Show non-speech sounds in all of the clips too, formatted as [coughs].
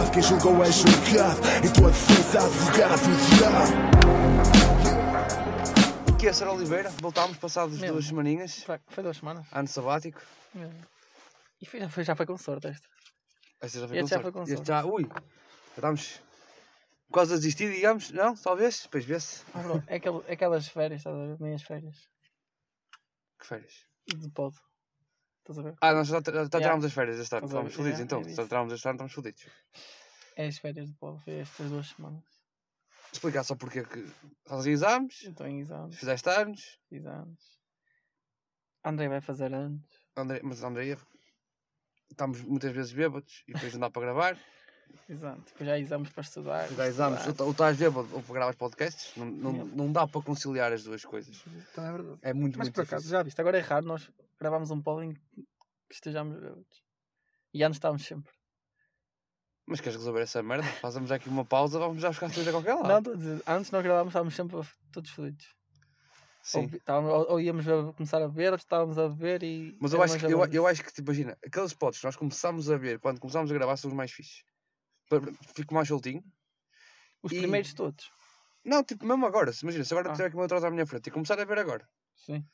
lado. Quem julgou é julgado. Em tua defesa, advogado, diabo. Aqui é Sara Oliveira, voltámos passadas Mesmo. duas semaninhas, Foi- Foi duas semanas. ano sabático. E foi, já, foi, já foi com sorte esta. Esta já foi Este com já sorte. foi com Este sorte. já, ui, já estamos quase a desistir, digamos, não? Talvez, depois vê-se. Ah, é, aquelas férias, estás a ver? Meias férias. Que férias. De pod. Estás a ver? Ah, nós já, já, já Yeah. tirámos as férias este ano, estamos ver? fodidos então. é Se isso. já tirámos este ano, estamos fodidos. É as férias de pod. Foi estas duas semanas. Explicar só porque é que estás em exames, Estou em exames. fizeste anos, Exames. André vai fazer anos. André, mas André, estamos muitas vezes bêbados e depois não dá para gravar. [laughs] Exato. Depois já há exames para estudar. Já exames, estudar. ou estás bêbado ou para gravar podcasts, não, não, não dá para conciliar as duas coisas. Então é verdade. É muito, Mas muito por acaso, difícil. já viste, agora é raro nós gravarmos um pod em que estejamos bêbados. E antes estávamos sempre. Mas queres resolver essa merda? Fazemos aqui uma pausa, vamos já buscar as coisas a qualquer lado. Não, estou a dizer, antes nós gravávamos, estávamos sempre todos fodidos. Ou, Sim. estávamos- ou, ou íamos a começar a beber, ou estávamos a beber e. Mas eu acho, que, eu, eu acho que, tipo, imagina, aqueles potes que nós começámos a ver quando começámos a gravar são os mais fixes. Fico mais soltinho. Os e- primeiros todos. Não, tipo, mesmo agora, se imagina, se agora Ah. tiver aqui uma outra à minha frente e começar a ver agora. Sim.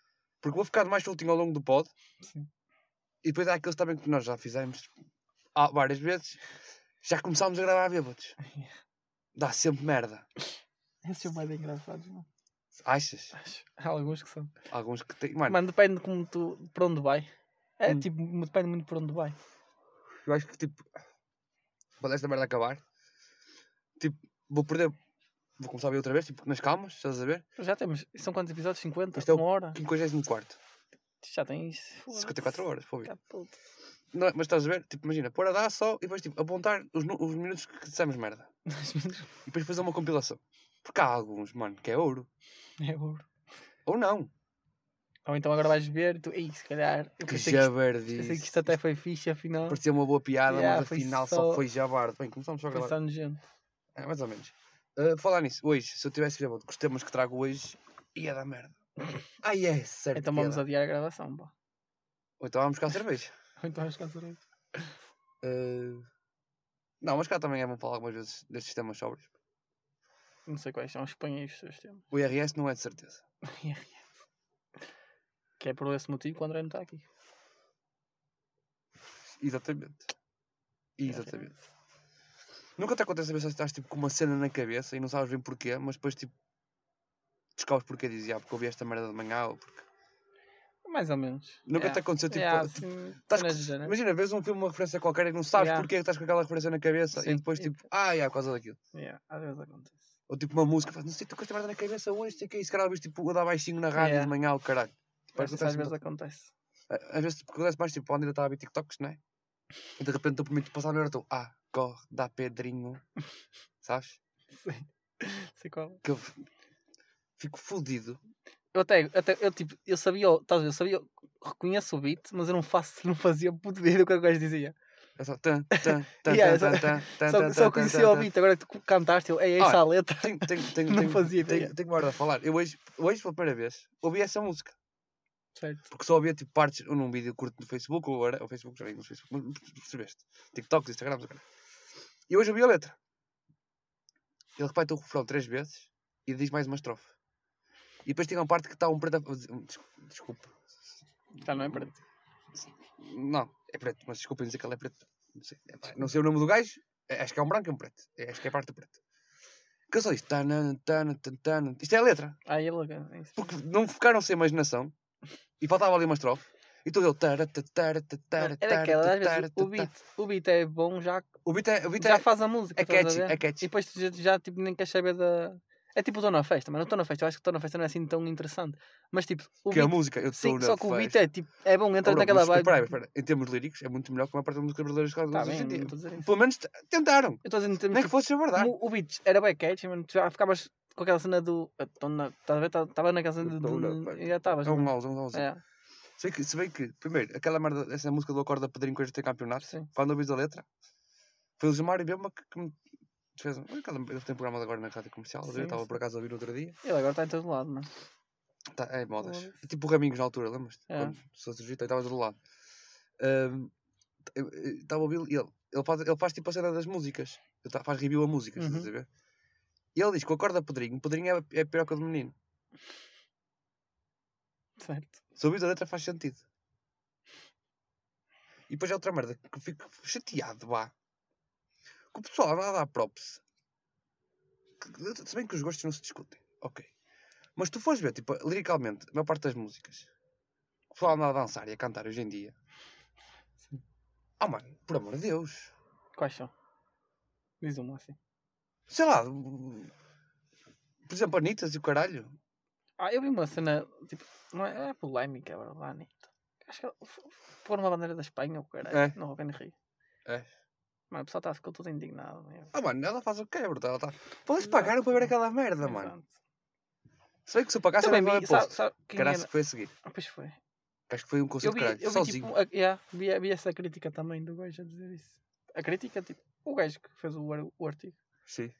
Porque vou ficar mais soltinho ao longo do pod. Sim. E depois há aqueles também que nós já fizemos há várias vezes. Já começámos a gravar bêbados. [laughs] Dá sempre merda. Esses são mais engraçados, não? Achas? Acho. Há alguns que são. Alguns que têm. Mano, Mano, depende de como tu. para onde vai. É Hum. tipo, depende muito para onde vai. eu acho que tipo. Quando esta merda acabar, tipo, vou perder. Vou começar a ver outra vez, tipo, nas calmas, estás a ver? Já temos. São quantos episódios? 50? Isto é o Uma hora? 54. Já tens. 54 horas, ouvir. Tá. Não, mas estás a ver? Tipo, imagina, pôr a dar só e depois tipo, apontar os, os minutos que dissemos merda. [laughs] E depois fazer uma compilação. Porque há alguns, mano, que é ouro. é ouro. Ou não. Ou então agora vais ver e tu. Ei, se calhar. Eu Que jabardice. pensei que isto até foi fixe, afinal. Parecia uma boa piada, Yeah, mas foi afinal só... só- foi jabardo. Bem, começamos só a Foi gravar. só nojento. É, mais ou menos. Uh, falar nisso, hoje, se eu tivesse gravado com os temas que trago hoje, ia dar merda. [coughs] Ai, é certo. Então que vamos adiar a gravação, pá. Ou então vamos buscar cerveja. [laughs] Ou então vais cancelar isso. Uh, Não, mas cá também é bom falar algumas vezes destes temas sóbrios. Não sei quais são, exponha os seus temas. O IRS não é de certeza. [laughs] que é por esse motivo que o André não está aqui. Exatamente. Exatamente. Nunca te acontece a ver se estás tipo, com uma cena na cabeça e não sabes bem porquê, mas depois tipo descobres porquê dizes, ah, porque ouvi esta merda de manhã ou porque. Mais ou menos. Nunca Yeah. te aconteceu tipo. Yeah, tipo, assim, estás com-. Imagina, vês um filme, uma referência qualquer e não sabes Yeah. porquê que estás com aquela referência na cabeça Sim. e depois E- tipo, ah, é por causa daquilo. Yeah, às vezes acontece. Ou tipo uma música, faz, não sei, estou com esta merda na cabeça hoje, sei que é isso, viste tipo a dar baixinho na rádio Yeah. de manhã, o caralho. Tipo, Às vezes, acontece às vezes acontece. Às vezes tipo, acontece mais tipo, onde ainda estava a ver TikToks, não é? E de repente eu permito passar no estou, ah, dá pedrinho, sabes? [laughs] Sei. Sei qual. é. Que eu fico fodido. Eu até, até eu, tipo, eu sabia, o- estás eu sabia, reconheço o beat, mas eu não faço, não fazia puto ideia do que o gajo dizia. É só tan, tan, [laughs] tan, Yeah, tan, só- tan, [laughs] tan, Só, tan, só tan, conhecia tan, o tan. beat, agora que tu cantaste, eu, é essa a letra. Tenho, tenho, tenho, Não fazia tenho, ideia. tenho uma hora a falar. Eu hoje, hoje, pela primeira vez, ouvi essa música. Certo. Porque só ouvia tipo partes ou num vídeo curto no Facebook, ou agora, o Facebook já nem no Facebook, mas percebeste? O cara. E hoje ouvi a letra. Ele repete o refrão três vezes e diz mais uma estrofe. E depois tem uma parte que está um preto a Desculpa. Já não é para ti. Não, é preto, mas desculpem dizer que ele é preto. Não sei, é não sei o nome do gajo, é- acho que é um branco e um preto. É, acho que é a parte do preto. Que só tanana. Isto é a letra. Ah, ele é isso. Porque não ficaram sem imaginação e faltava ali uma estrofe. E tu deu. tara, ta, tara, ta, tara, É daquela, às vezes o beat, o beat é bom, já, O beat é. O beat já é, faz a música. é a catchy, é catchy. E depois tu já, já, tipo, nem queres saber da. É tipo o Tô na Festa, mano. O Tô na Festa, eu acho que o Tô na Festa não é assim tão interessante. Mas tipo, o que é a beat. música. Eu Sim, estou só na que o beat é tipo, é bom, entra Oh, bro, naquela mas vibe. espera espera. Em termos líricos, é muito melhor que uma parte das músicas brasileiras que Tá hoje bem, em não estou a. Pelo menos tentaram. Eu estou a dizer, Nem que fosse a verdade. como o beat era bem catchy, mano. Tu já ficavas com aquela cena do. Estava a ver? Estava naquela cena Do na. Já estavas. É um mouse, é um mouse. É, Se bem que, se bem que, primeiro, aquela merda, essa música do Acorda Pedrinho hoje tem campeonato, sim. quando ouvis a letra, foi o Gilmar e Bemba que, que me fez. Aquela- Ele tem programa agora na rádio comercial, Sim, eu estava por acaso a ouvir outro dia. Ele agora está em todo lado, mano. Tá, é modas. É tipo o Raminhos na altura, lembras-te? É. Quando surgiu, estava do lado. Estava a ouvir ele, ele faz, ele faz tipo a cena das músicas. Ele tá- faz review a músicas, Uhum. estás a ver? E ele diz que o acorda Pedrinho, Pedrinho é, é que o do menino. Certo. Se ouvires a letra faz sentido. E depois é outra merda que eu fico chateado, vá. Que o pessoal anda a dar props. Que- se bem que os gostos não se discutem. Ok. Mas tu fores ver, tipo, liricalmente, a maior parte das músicas. O pessoal anda a dançar e a cantar hoje em dia. Ah, mano, por amor de Deus. Quais são? Diz uma assim. Sei lá. Por exemplo, Anitas e o caralho. Ah, eu vi uma cena, tipo, não é, é polémica, é verdade, Anitta. Acho que f- pôr uma bandeira da Espanha, o caralho, É. no Rock in Rio. É. Mano, o pessoal tá, ficou todo indignado. Meu. Ah, mano, ela faz o quê, bro? Ela tá... Vocês pagaram para ver aquela merda, mano. Exato. Se bem que se eu pagasse, Também era vi, sabe, sabe quem Caraca, era? que foi a seguir. Ah, pois foi. Que Acho que foi um Eu concerto vi, de caralho, eu vi, sozinho. tipo, a, yeah, vi, vi essa crítica também do gajo a dizer isso. A crítica, tipo, o gajo que fez o, o artigo. Sim.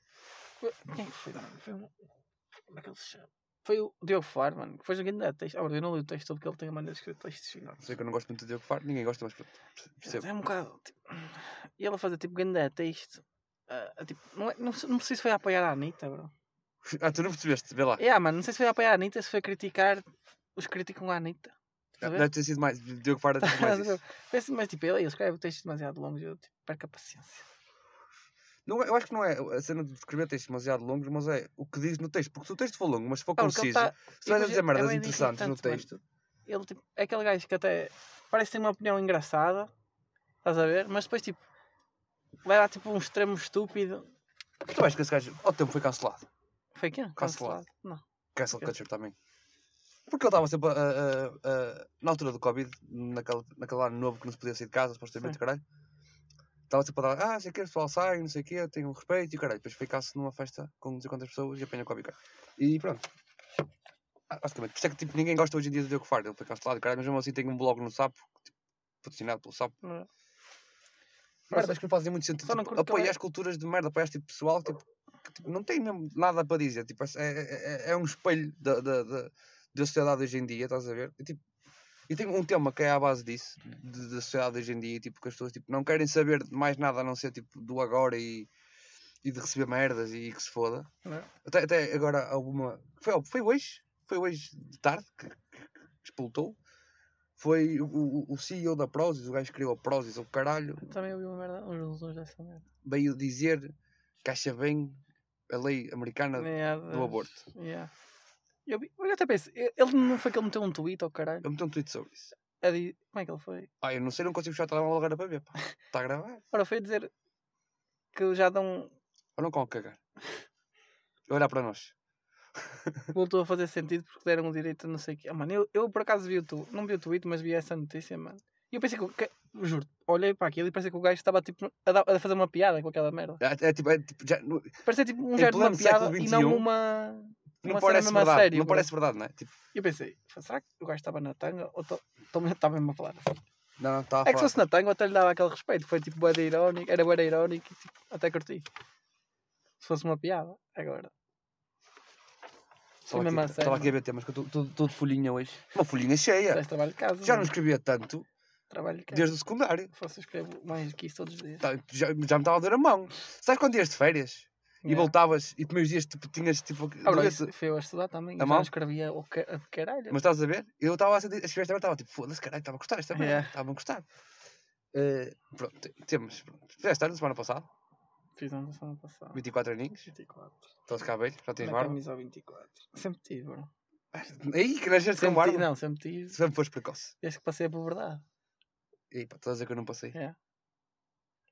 Quem é que foi, mano? Foi um. Como é que ele se chama? Foi o Diogo Faro, mano, que fez um grande texto. Ah, eu não li o texto todo porque ele tem a maneira de escrever textos gigantes. Sei que eu não gosto muito de Diogo Faro, ninguém gosta, mas percebo. É um bocado. Tipo, e ele a fazer tipo grande texto. ah, ah, tipo, não, é, não, não sei se foi a apoiar a Anitta, bro. [laughs] Ah, tu não percebeste, vê lá. É, mano, não sei se foi a apoiar a Anitta, se foi a criticar os que criticam a Anitta. Estás a ver? Deve ter sido mais. Diogo Faro deve ter sido [laughs] mais isso. Mas tipo, ele, ele escreve textos demasiado longos e eu tipo, perco a paciência. Não, é- eu acho que não é a cena de escrever textos demasiado longos, mas é o que diz no texto. Porque se o texto for longo, mas se for Ah, conciso, tá- se vais a dizer é- merdas é interessantes no texto, Ele tipo, é aquele gajo que até parece ter uma opinião engraçada, estás a ver? Mas depois tipo, leva tipo um extremo estúpido. tu achas que esse gajo ao tempo foi cancelado? Foi quê? Cancelado. Não. Cancel Eu- Culture também. Porque ele estava sempre a- a- a- na altura do Covid, naquele, naquele ano novo que não se podia sair de casa, supostamente, Sim. caralho. Estava sempre a dar, ah, sei que o pessoal sai, não sei o quê, tenho respeito e caralho. Depois ficasse numa festa com não sei quantas pessoas e apanha Covid. E pronto. Ah, Basicamente, por isso é que tipo, ninguém gosta hoje em dia de Diogo Faro, ele foi cancelado, caralho, mas mesmo assim tem um blog no Sapo, tipo, patrocinado pelo Sapo. Não é? Merdas que não fazem muito sentido. Tipo, que apoiar é- as culturas de merda, apoiar este tipo pessoal tipo, que tipo, não tem mesmo nada para dizer. Tipo, é, é, é- é um espelho da, da, da, da sociedade hoje em dia, estás a ver? E, tipo, e tem um tema que é à base disso, de- da sociedade hoje em dia, tipo, que as pessoas tipo, não querem saber de mais nada a não ser tipo, do agora e, e de receber merdas e que se foda. É? Até, até agora alguma. Foi, foi hoje? Foi hoje de tarde que, explotou. Foi o, o, CEO da Prozis, o gajo que criou a Prozis, o caralho Também ouvi uma merda, uns resumos dessa merda. veio dizer que acha bem a lei americana Yeah, do aborto. yeah. Eu, vi- eu até pensei, ele não foi que ele meteu um tweet ao caralho. Eu meti um tweet sobre isso. Di- Como é que ele foi? Ah, eu não sei, não consigo puxar o telemóvel agora para ver. pá. Está [laughs] a gravar? Ora, foi dizer que já dão. Ou não com o cagar? Olhar para nós. [laughs] voltou a fazer sentido porque deram o direito a não sei o quê. Ah, mano, eu, eu por acaso vi o tu, não vi o tweet, mas vi essa notícia, mano. E eu pensei que, o- que juro, olhei para aquilo e parecia que o gajo estava tipo a, dar- a fazer uma piada com aquela merda. É, é tipo, é tipo, já, Parecia tipo um género de uma piada e não uma. Não parece verdade. não bro. parece verdade, não é? Tipo, eu pensei, será que o gajo estava na tanga ou está [laughs] mesmo a falar assim? não, não, estava É que se fosse na tanga eu até lhe dava aquele respeito. Foi tipo bué irónico, era bué irónico e tipo, até curti. Se fosse uma piada, agora. Estava aqui, estava aqui a ver temas, que eu estou de folhinha hoje. Uma folhinha cheia. Trabalho de casa. Já não escrevia tanto Trabalho de casa. desde o secundário. Eu escrevo mais que isso todos os dias. Tá, Já, já me estava a doer a mão. Sabes quando ias de férias? E Yeah. voltavas e primeiros dias tipo, tinhas tipo. Ah, bro, doença- isso foi eu a estudar também. A Eu já mão? escrevia o ca- a caralho. Mas estás a ver? Eu estava a sentir, a escrever merda, estava tipo, foda-se, caralho, estava a gostar esta merda, Yeah. estava a gostar. Eh, pronto, te- temos. Pronto. Fizeste ano semana passada, Fiz ano da semana passada. 24 aninhos, 24. estás cá velho, já tens Na barba. camisa ao 24. Sempre tive, bro. Aí, que nasceste com Sempre barba. tive, não, sempre tive. Sempre foste precoce. Desde que passei por verdade. E pá, estás a dizer que eu não passei. É.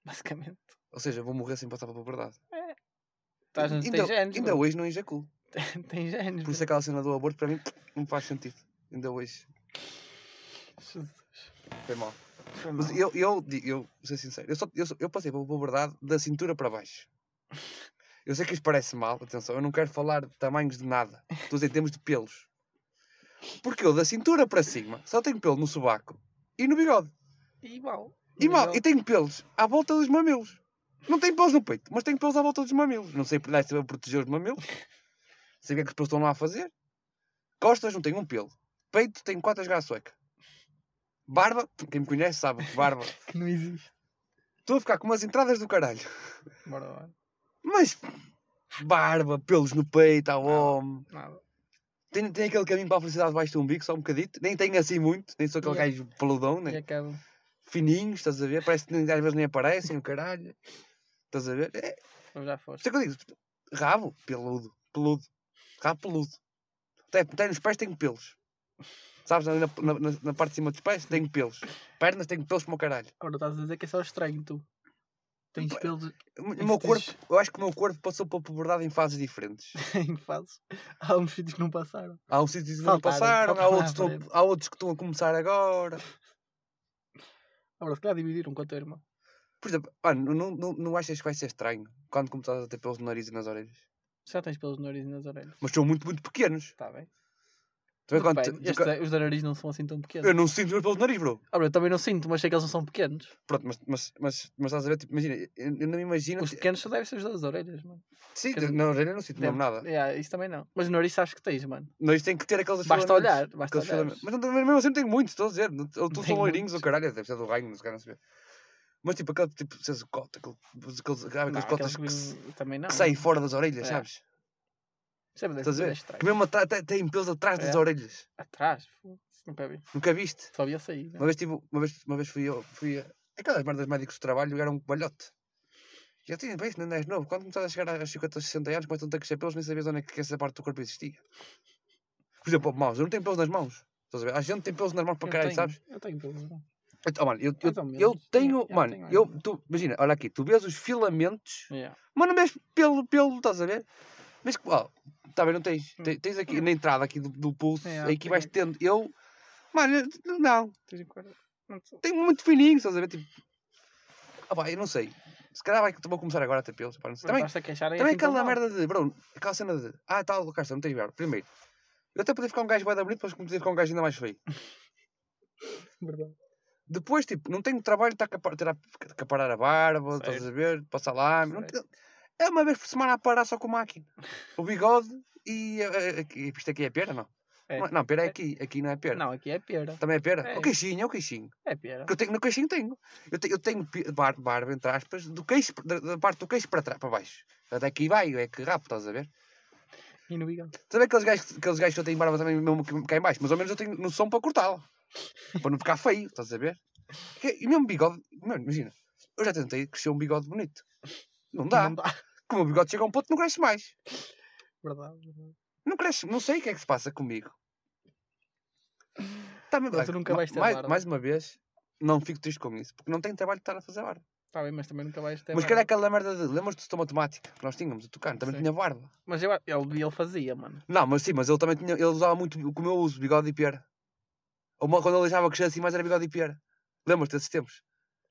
Basicamente. Ou seja, vou morrer sem passar pela verdade. Estás, ainda tem genes, ainda bro. hoje não ejaculo. [laughs] tem genes. Por isso aquela cena do aborto para mim não faz sentido. Ainda hoje. Jesus. Foi mal. Foi Mas mal. eu, eu, eu, vou ser sincero, eu, só, eu, eu passei pela puberdade da cintura para baixo. [laughs] Eu sei que isto parece mal, atenção, eu não quero falar de tamanhos de nada. Estou a dizer em termos de pelos. Porque eu da cintura para cima só tenho pelo no sobaco e no bigode. E mal. E, mal, e tenho pelos à volta dos mamilos. Não tenho pelos no peito, mas tenho pelos à volta dos mamilos. Não sei deve para proteger os mamilos. Sei o que é que os pelos estão lá a fazer. Costas não tenho um pelo. Peito tenho quatro gás sueca. Barba, quem me conhece sabe que barba [laughs] Que não existe. Estou a ficar com umas entradas do caralho. Bora lá. Mas barba, pelos no peito, ao homem. Nada. Tem, tem aquele caminho para a felicidade debaixo do umbigo, só um bocadito. Nem tenho assim muito, nem sou aquele Yeah. gajo peludão, E nem acaba. fininhos, estás a ver? Parece que às vezes nem aparecem, o caralho. Estás a ver? É, Eu já foste. é que eu digo. Rabo, peludo, peludo. Rabo peludo. Até, até nos pés tenho pelos. Sabes, ali na, na, na- parte de cima dos pés tenho pelos. Pernas tenho pelos como o caralho. Agora estás a dizer que é só estranho, tu. Tens pelos O meu tens- corpo, eu acho que o meu corpo passou pela puberdade em fases diferentes. [laughs] em fases. Há uns sítios que não passaram. Há uns sítios que não passaram, há outros, estão- há outros que estão a começar agora. Agora, se calhar dividiram com a tua irmã. Por exemplo, mano, não, não, não achas que vai ser estranho quando começares a ter pelos no nariz e nas orelhas? Já tens pelos no nariz e nas orelhas. Mas são muito, muito pequenos. Está bem. Tu quando Depende. tu- Estes, os da nariz não são assim tão pequenos. eu não sinto os meus pelos no nariz, bro. Ora, eu também não sinto, mas sei que eles não são pequenos. Pronto, mas, mas, mas, mas estás a ver, tipo, imagina, eu, eu não me imagino. Os que- pequenos só devem ser os das orelhas, mano. Sim, dizer, na orelha eu não sinto mesmo nada. Yeah, isso também não. Mas no nariz sabes que tens, mano. Mas tem que ter aqueles Basta filamentos, olhar, basta aqueles olhar. filamentos. Mas, não- mas mesmo assim tenho muitos, estou a dizer. Ou tu Tenho são loirinhos ou muitos. caralho, deve ser do reino, não sei, não sei. Mas tipo, aquele tipo, se o cota, aquele, aqueles, aqueles, Não, aqueles cotas que, se- que também não. que saem fora das orelhas, É. sabes? Isso é Estás a ver? estranho. Que mesmo atrás, tem- tem pelos atrás das É. orelhas. Atrás, nunca vi. Nunca viste? Só vi a sair. né? Uma vez, tive, uma vez, uma vez fui eu, fui a aquelas merdas médicos de trabalho, era um balhote. E eu tinha, bem, não és novo. Quando começaste a chegar aos 50, 60 anos, começam a ter que ser pelos, nem sabias onde é que essa parte do corpo existia. Por exemplo, mãos, eu não tenho pelos nas mãos. Estás a ver? A gente tem pelos nas mãos para Eu caralho, tenho, sabes? Eu tenho pelos. não. Então, mano, eu, eu, eu tenho, mano, tenho eu, tu, imagina, olha aqui, tu vês os filamentos, Yeah. não vês pelo, pelo, estás a ver? Mas, ó, tá bem, não tens, Hum. tens, tens aqui na entrada aqui do, do pulso, É, aqui tenho vais tendo, eu, mano, não, Tens em quarenta- não sei. tenho muito fininho, estás a ver? Tipo, ah, pá, eu não sei. Se calhar vai que vou começar agora a ter pelos. Pá, não sei. Também, também assim aquela mal. merda de, bro, aquela cena de, ah, tal, Carson, não tens verbo. Primeiro, eu até podia ficar um gajo bem bonito, depois podia ficar um gajo ainda mais feio. [laughs] Verdade. Depois, tipo, não tenho trabalho, está a capar- ter a caparar a barba, estás a Certo. ver, passar lá. Não Certo. te- É uma vez por semana a parar só com máquina. O bigode e, aqui- isto aqui é pera, não? É. Não, Não, pera é É. aqui, aqui não é pera. Não, aqui é pera. Também é pera? É. O queixinho, é o queixinho. É pera. Porque eu tenho, no queixinho tenho. Eu tenho, eu tenho pi- bar- barba, entre aspas, do queixo, da, da parte do queixo para trás, para baixo. Até aqui vai, é que rapo, estás a ver? E no bigode. Sabe aqueles gajos, aqueles gajos que eu tenho barba também mesmo que- cá em baixo? Mas ao menos eu tenho noção para cortá-la. Para não ficar feio, estás a ver? E mesmo bigode, mano, imagina, eu já tentei crescer um bigode bonito. Não dá. Não dá. [laughs] Como o bigode chega a um ponto, não cresce mais. Verdade. verdade. Não cresce, não sei o que é que se passa comigo. Tá, mas, Não, tu nunca vais ter mais, barba. mais uma vez, não fico triste com isso, porque não tenho trabalho de estar a fazer barba. Está bem, mas também nunca vais ter. mas que era aquela merda de. Lembras-te do sistema matemática que nós tínhamos, o Tucano, também Sim. tinha barba. Mas eu, ele, ele fazia, mano. Não, mas sim, mas ele também tinha. Ele usava muito, como eu uso, bigode e pera. Ou uma- quando ele deixava crescer assim mais era bigode e pera. Lembras-te desses tempos?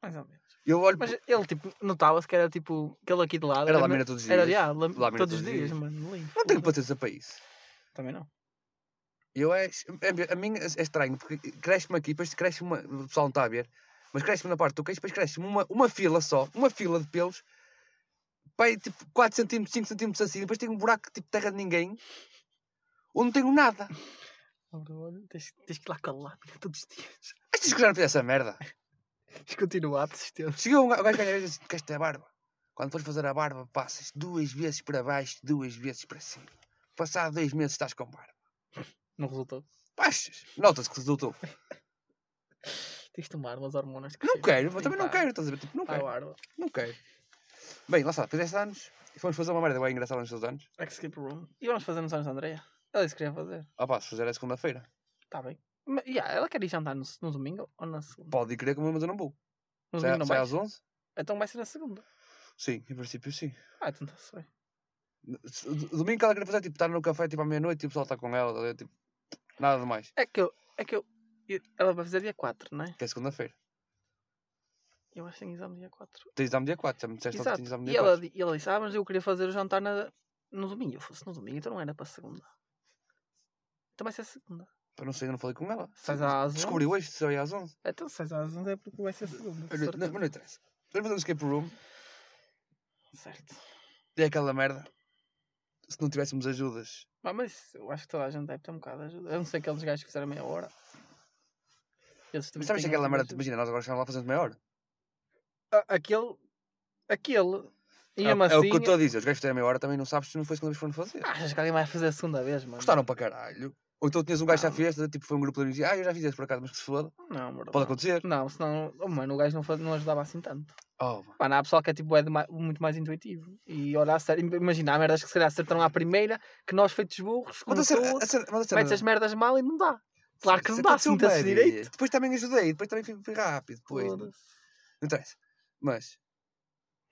Mais ou menos. Eu olho. Mas ele, tipo, notava-se que era tipo. Aquele aqui de lado. Era me- lâmina todos os Era, dias. já, lam- Lâmina todos os dias, dias. mano. Lindo. Não tenho paciência para isso. Também não. Eu é, é- a mim é é estranho, porque cresce-me aqui, depois cresce uma. O pessoal não está a ver, mas cresce-me na parte do queixo, depois cresce-me uma, uma fila só, uma fila de pelos, pai, tipo 4 cm, 5 cm assim, depois tem um buraco tipo terra de ninguém, onde não tenho nada. Ora, olha, tens, tens que ir lá com a lâmina todos os dias. [laughs] Achas que eu já não fiz essa merda? Tens que continuar a persistência. Chegou um gajo, o gajo ganha assim, queres ter a barba? Quando fores fazer a barba, passas duas vezes para baixo, duas vezes para cima. Passado dois meses estás com barba. Não resultou. Baixas, nota-se que resultou. Tens de tomar umas hormonas de Não quero, mas Sim, também não quero, estás a ver? Tipo, não quero, guarda. não quero. Bem, lá está, fizeste anos e fomos fazer uma merda bem engraçada nos seus anos. Escape Room. E vamos fazer nos anos da Andrea. Ela disse que queria fazer. Ah pá, se fizer é segunda-feira. Está bem. Mas, yeah, ela quer ir jantar no, no domingo ou na segunda? Pode ir querer comer, mas eu não vou. No Sai, domingo não sai vai? às 11? Então vai ser na segunda. Sim, em princípio sim. Ah, então está-se bem. Domingo que ela queria fazer, tipo, estar no café tipo à meia-noite e o pessoal está com ela, tá tipo, nada de mais. É que eu... É que eu... Ela vai fazer dia 4, não é? Que é segunda-feira. Eu acho que tenho exame dia 4. Tens exame dia 4, já me disseste ontem que Exato. tinhas exame E dia ela, 4. di- e ela disse, ah, mas eu queria fazer o jantar na, no domingo. Eu fosse no domingo, então não era para segunda. Então vai ser segunda. Pá, não sei, eu não falei com ela. Sais às Descobri 11? hoje se eu ia às 11. Então sais às 11 é porque vai ser segunda. Olha, Não, mas não interessa. Vamos fazer um escape room Certo. é aquela merda. Se não tivéssemos ajudas. Ah, mas eu acho que toda a gente deve ter um bocado de ajuda. Eu não sei aqueles gajos que fizeram meia hora. Também Mas sabes aquela merda, ajuda. imagina, nós agora chegamos lá fazendo meia hora. a- aquele. Aquele. E É, é o assim. que eu estou a dizer. Os gajos fizeram a meia hora também não sabes se não foi a segunda vez que foram fazer. Achas que alguém vai fazer a segunda vez, mano? Gostaram para caralho. Ou então tinhas um gajo Não. fez, tipo, foi um grupo de amigos e ah, eu já fiz esse por acaso, mas que se foda. Não, bro. Pode acontecer. Não, senão. Oh, mano, o gajo não, faz- não ajudava assim tanto. Oh, mano. Mano, há pessoal que é tipo é ma- muito mais intuitivo. E olha, a imagina, há merdas que se calhar acertaram à primeira, que nós feitos burros, como a a cena- mas a cena- metes as merdas mal e não dá. Claro que não Isso dá, se bué direito. Depois também ajudei, depois também fui, fui rápido. Depois, não não interessa. Mas,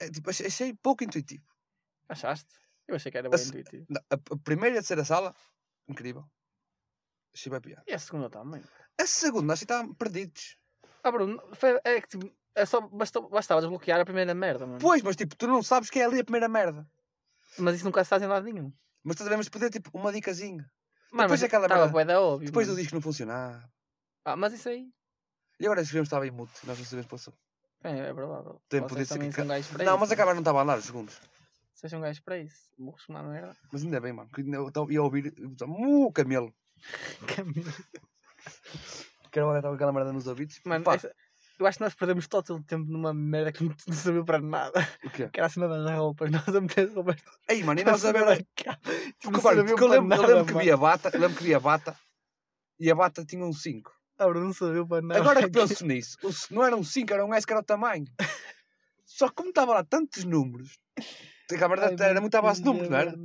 é, tipo, achei, achei pouco intuitivo. Achaste? Eu achei que era bem se- intuitivo. Não, A, a primeira a ser a sala, incrível. Bem piada. E a segunda também. A segunda, acho que estavam perdidos. Ah, Bruno, foi, é que tipo, é só, bastou, bastava desbloquear a primeira merda, mano. Pois, mas tipo, tu não sabes que é ali a primeira merda. Mas isso nunca se faz em lado nenhum. Mas tu devemos poder, tipo, uma dicasinha. Mano, Depois mas aquela merda- bué da óbvio. Depois do mano. disco não funcionar. Ah, mas isso aí. E agora escrevemos que estava em mute. Nós não sabemos passou. É, é verdade. Tem- podia ser que Não, isso. mas a câmara não estava a andar os segundos. Vocês são gajos para isso. Burros uma merda. Mas ainda bem, mano. Que eu ia ouvir. Uh, camelo. Camilo. Que era uma estava com aquela merda nos ouvidos. Mano, Pá, essa- eu acho que nós perdemos todo o tempo numa merda que não não serviu para nada. o quê? Que era a cena das roupas. Nós a meter roupas. Ei, mano, e nós a ver. Porque, mano, porque eu lembro, eu nada, lembro que vi a bata, eu lembro que vi a bata e a bata tinha um 5. Ah, Bruno, não serviu para nada. Agora que [laughs] penso nisso, o não era um 5, era um S que era o tamanho. Só que como estava lá tantos números, a câmara Ai, era muito à base de números, não era?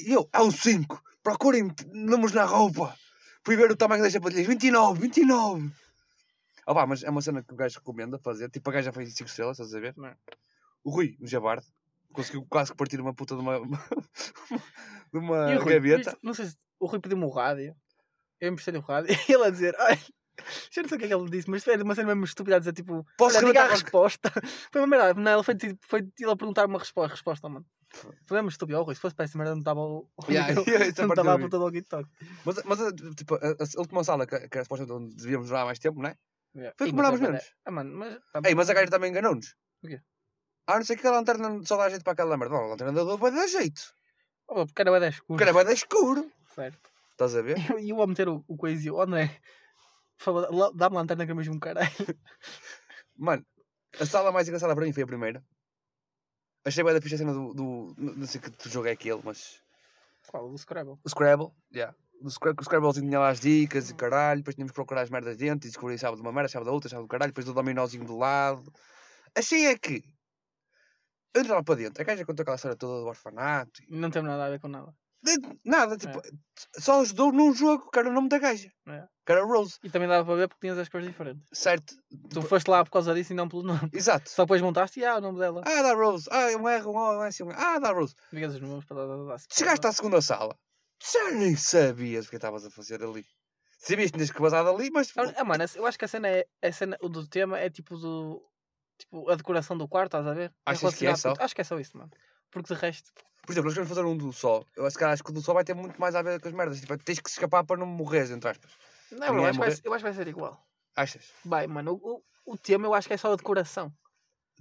E eu, é um 5, procurem números na roupa. Fui ver o tamanho das sapatilhas, 29, 29. Ah pá, mas é uma cena que o gajo recomenda fazer. Tipo, a gaja foi 5 estrelas, estás a ver? Não é? O Rui, o Jabarde, conseguiu quase que partir uma puta de uma, [laughs] de uma Rui, gaveta. viste- não sei se o Rui pediu-me o rádio. Eu emprestei-lhe o rádio. E [laughs] ele a dizer, ai, já não sei o que é que ele disse, mas foi uma cena mesmo estúpida a dizer tipo, Posso olha, diga a resposta. [laughs] Foi uma merda. Não, ele foi, tipo, foi ele a perguntar uma resposta, resposta mano. Mesmo estúpido. Oh, Rui, se fosse para essa merda não estava o. Yeah, [laughs] não estava eu a puta do walkie-talkie. Mas, mas a- tipo, a, a última sala, que, que era supostamente onde devíamos durar mais tempo, não é? Yeah. Foi que demorámos é- menos. Ah, mano, mas. Ei, mas a gaja também enganou-nos. O quê? Ah, não sei que a lanterna só dá jeito para aquela merda. Não, a lanterna deu vai dar jeito. Oh, porque era bué da escuro. O cara vai dar escuro. Certo. Estás a ver? [laughs] E eu vou meter o, o coisa eu, oh, não é? Por favor, lá- dá-me lanterna que é mesmo um caralho. Mano, a sala mais engraçada para mim foi a primeira. Achei bem da ficha a cena do, do. Não sei que tu jogo é aquele, mas. Qual? O Scrabble. O Scrabble, yeah. O, Scra- o Scrabblezinho tinha lá as dicas e caralho, depois tínhamos que procurar as merdas dentro e descobrir se de uma merda, sabe da outra, sabe do caralho, depois do dominózinho do lado. Achei é que. Eu entro lá para dentro, a gaja contou aquela história toda do orfanato. e- Não tem nada a ver com nada. Nada, tipo, só ajudou num jogo que era o nome da gaja. É. Que era Rose, E também dava para ver porque tinhas as cores diferentes. certo? Tu foste lá por causa disso e não pelo nome. Exato. Só depois montaste e ah, o nome dela. Ah, dá Rose. Ah, um R, um O, um S, um E. Ah, dá Rose. Digas os números para dar. dar- Chegaste à segunda sala, já nem sabias o que estavas a fazer ali. Sabias que tinhas que vazar dali, mas. Ah, ah, mano, eu acho que a cena é. A cena, o do tema é tipo do. Tipo, a decoração do quarto, estás a ver? É Achas que é só? Acho que é só isso, mano. Porque de resto. Por exemplo, nós queremos fazer um do só. Eu acho que, acho que o do só vai ter muito mais a ver com as merdas. Tipo, tens que escapar para não morreres, entre aspas. Não, eu, é acho que vai, morrer. ser- eu acho que vai ser igual. Achas? Vai, mano. O, o, o tema eu acho que é só a decoração.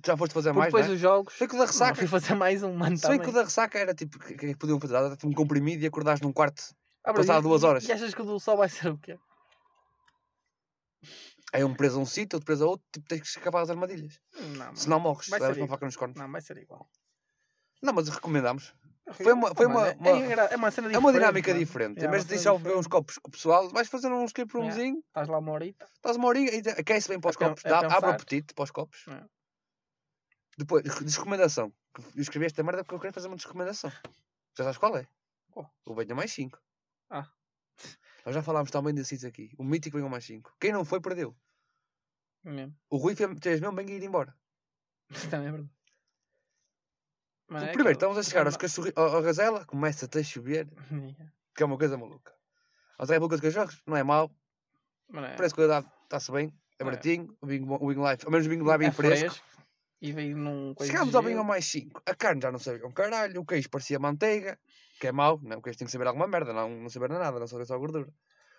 Tu já foste fazer Porque mais, depois não é? os jogos. Foi que o da Não, ressaca. fui fazer mais um, mano. Se bem que o também. da ressaca era tipo, o que, que é podiam fazer? Dar-te um comprimido e acordares num quarto. Ah, passado e- duas horas. E achas que o do sol vai ser o quê? Aí um preso a um sítio, outro preso a outro, tipo, tens que escapar das armadilhas. Não, mano. Senão morres, Vai levas uma faca nos cornos. Não, vai ser igual. Não, mas recomendámos. Foi uma- foi Oh, uma- é- uma- É, engra- é uma cena É diferente. uma dinâmica mano. diferente. Yeah, em vez uma de deixar beber uns copos com o pessoal, vais fazer um escape roomzinho, Estás lá uma horita. estás uma horinha aquece bem para os É copos, é dá, abre apetite para os copos. É. Depois, desrecomendação. Eu escrevi esta merda porque eu quero fazer uma desrecomendação. Já sabes qual é? Qual? O Venha Mais 5. Ah. Nós já falámos também desses aqui. O mítico Venha Mais 5. Quem não foi, perdeu. O Rui fez fez mesmo bem ir embora. [laughs] Também é verdade. Mas é Primeiro, estamos a chegar aos cachorri... ao- ao gazela, começa-te a chover, [laughs] que é uma coisa maluca. Mas a República dos Cachorros não é mau, é- parece que a está-se bem, é É. baratinho, o Bing, o Bing Life, ao menos o Bing Life é, é fresco. E veio num de Chegámos ao gelo. Bing ao mais 5, a carne já não sabia um caralho, o queijo parecia manteiga, que é mau, não, o queijo tem que saber alguma merda, não, não saber nada, não saber só gordura.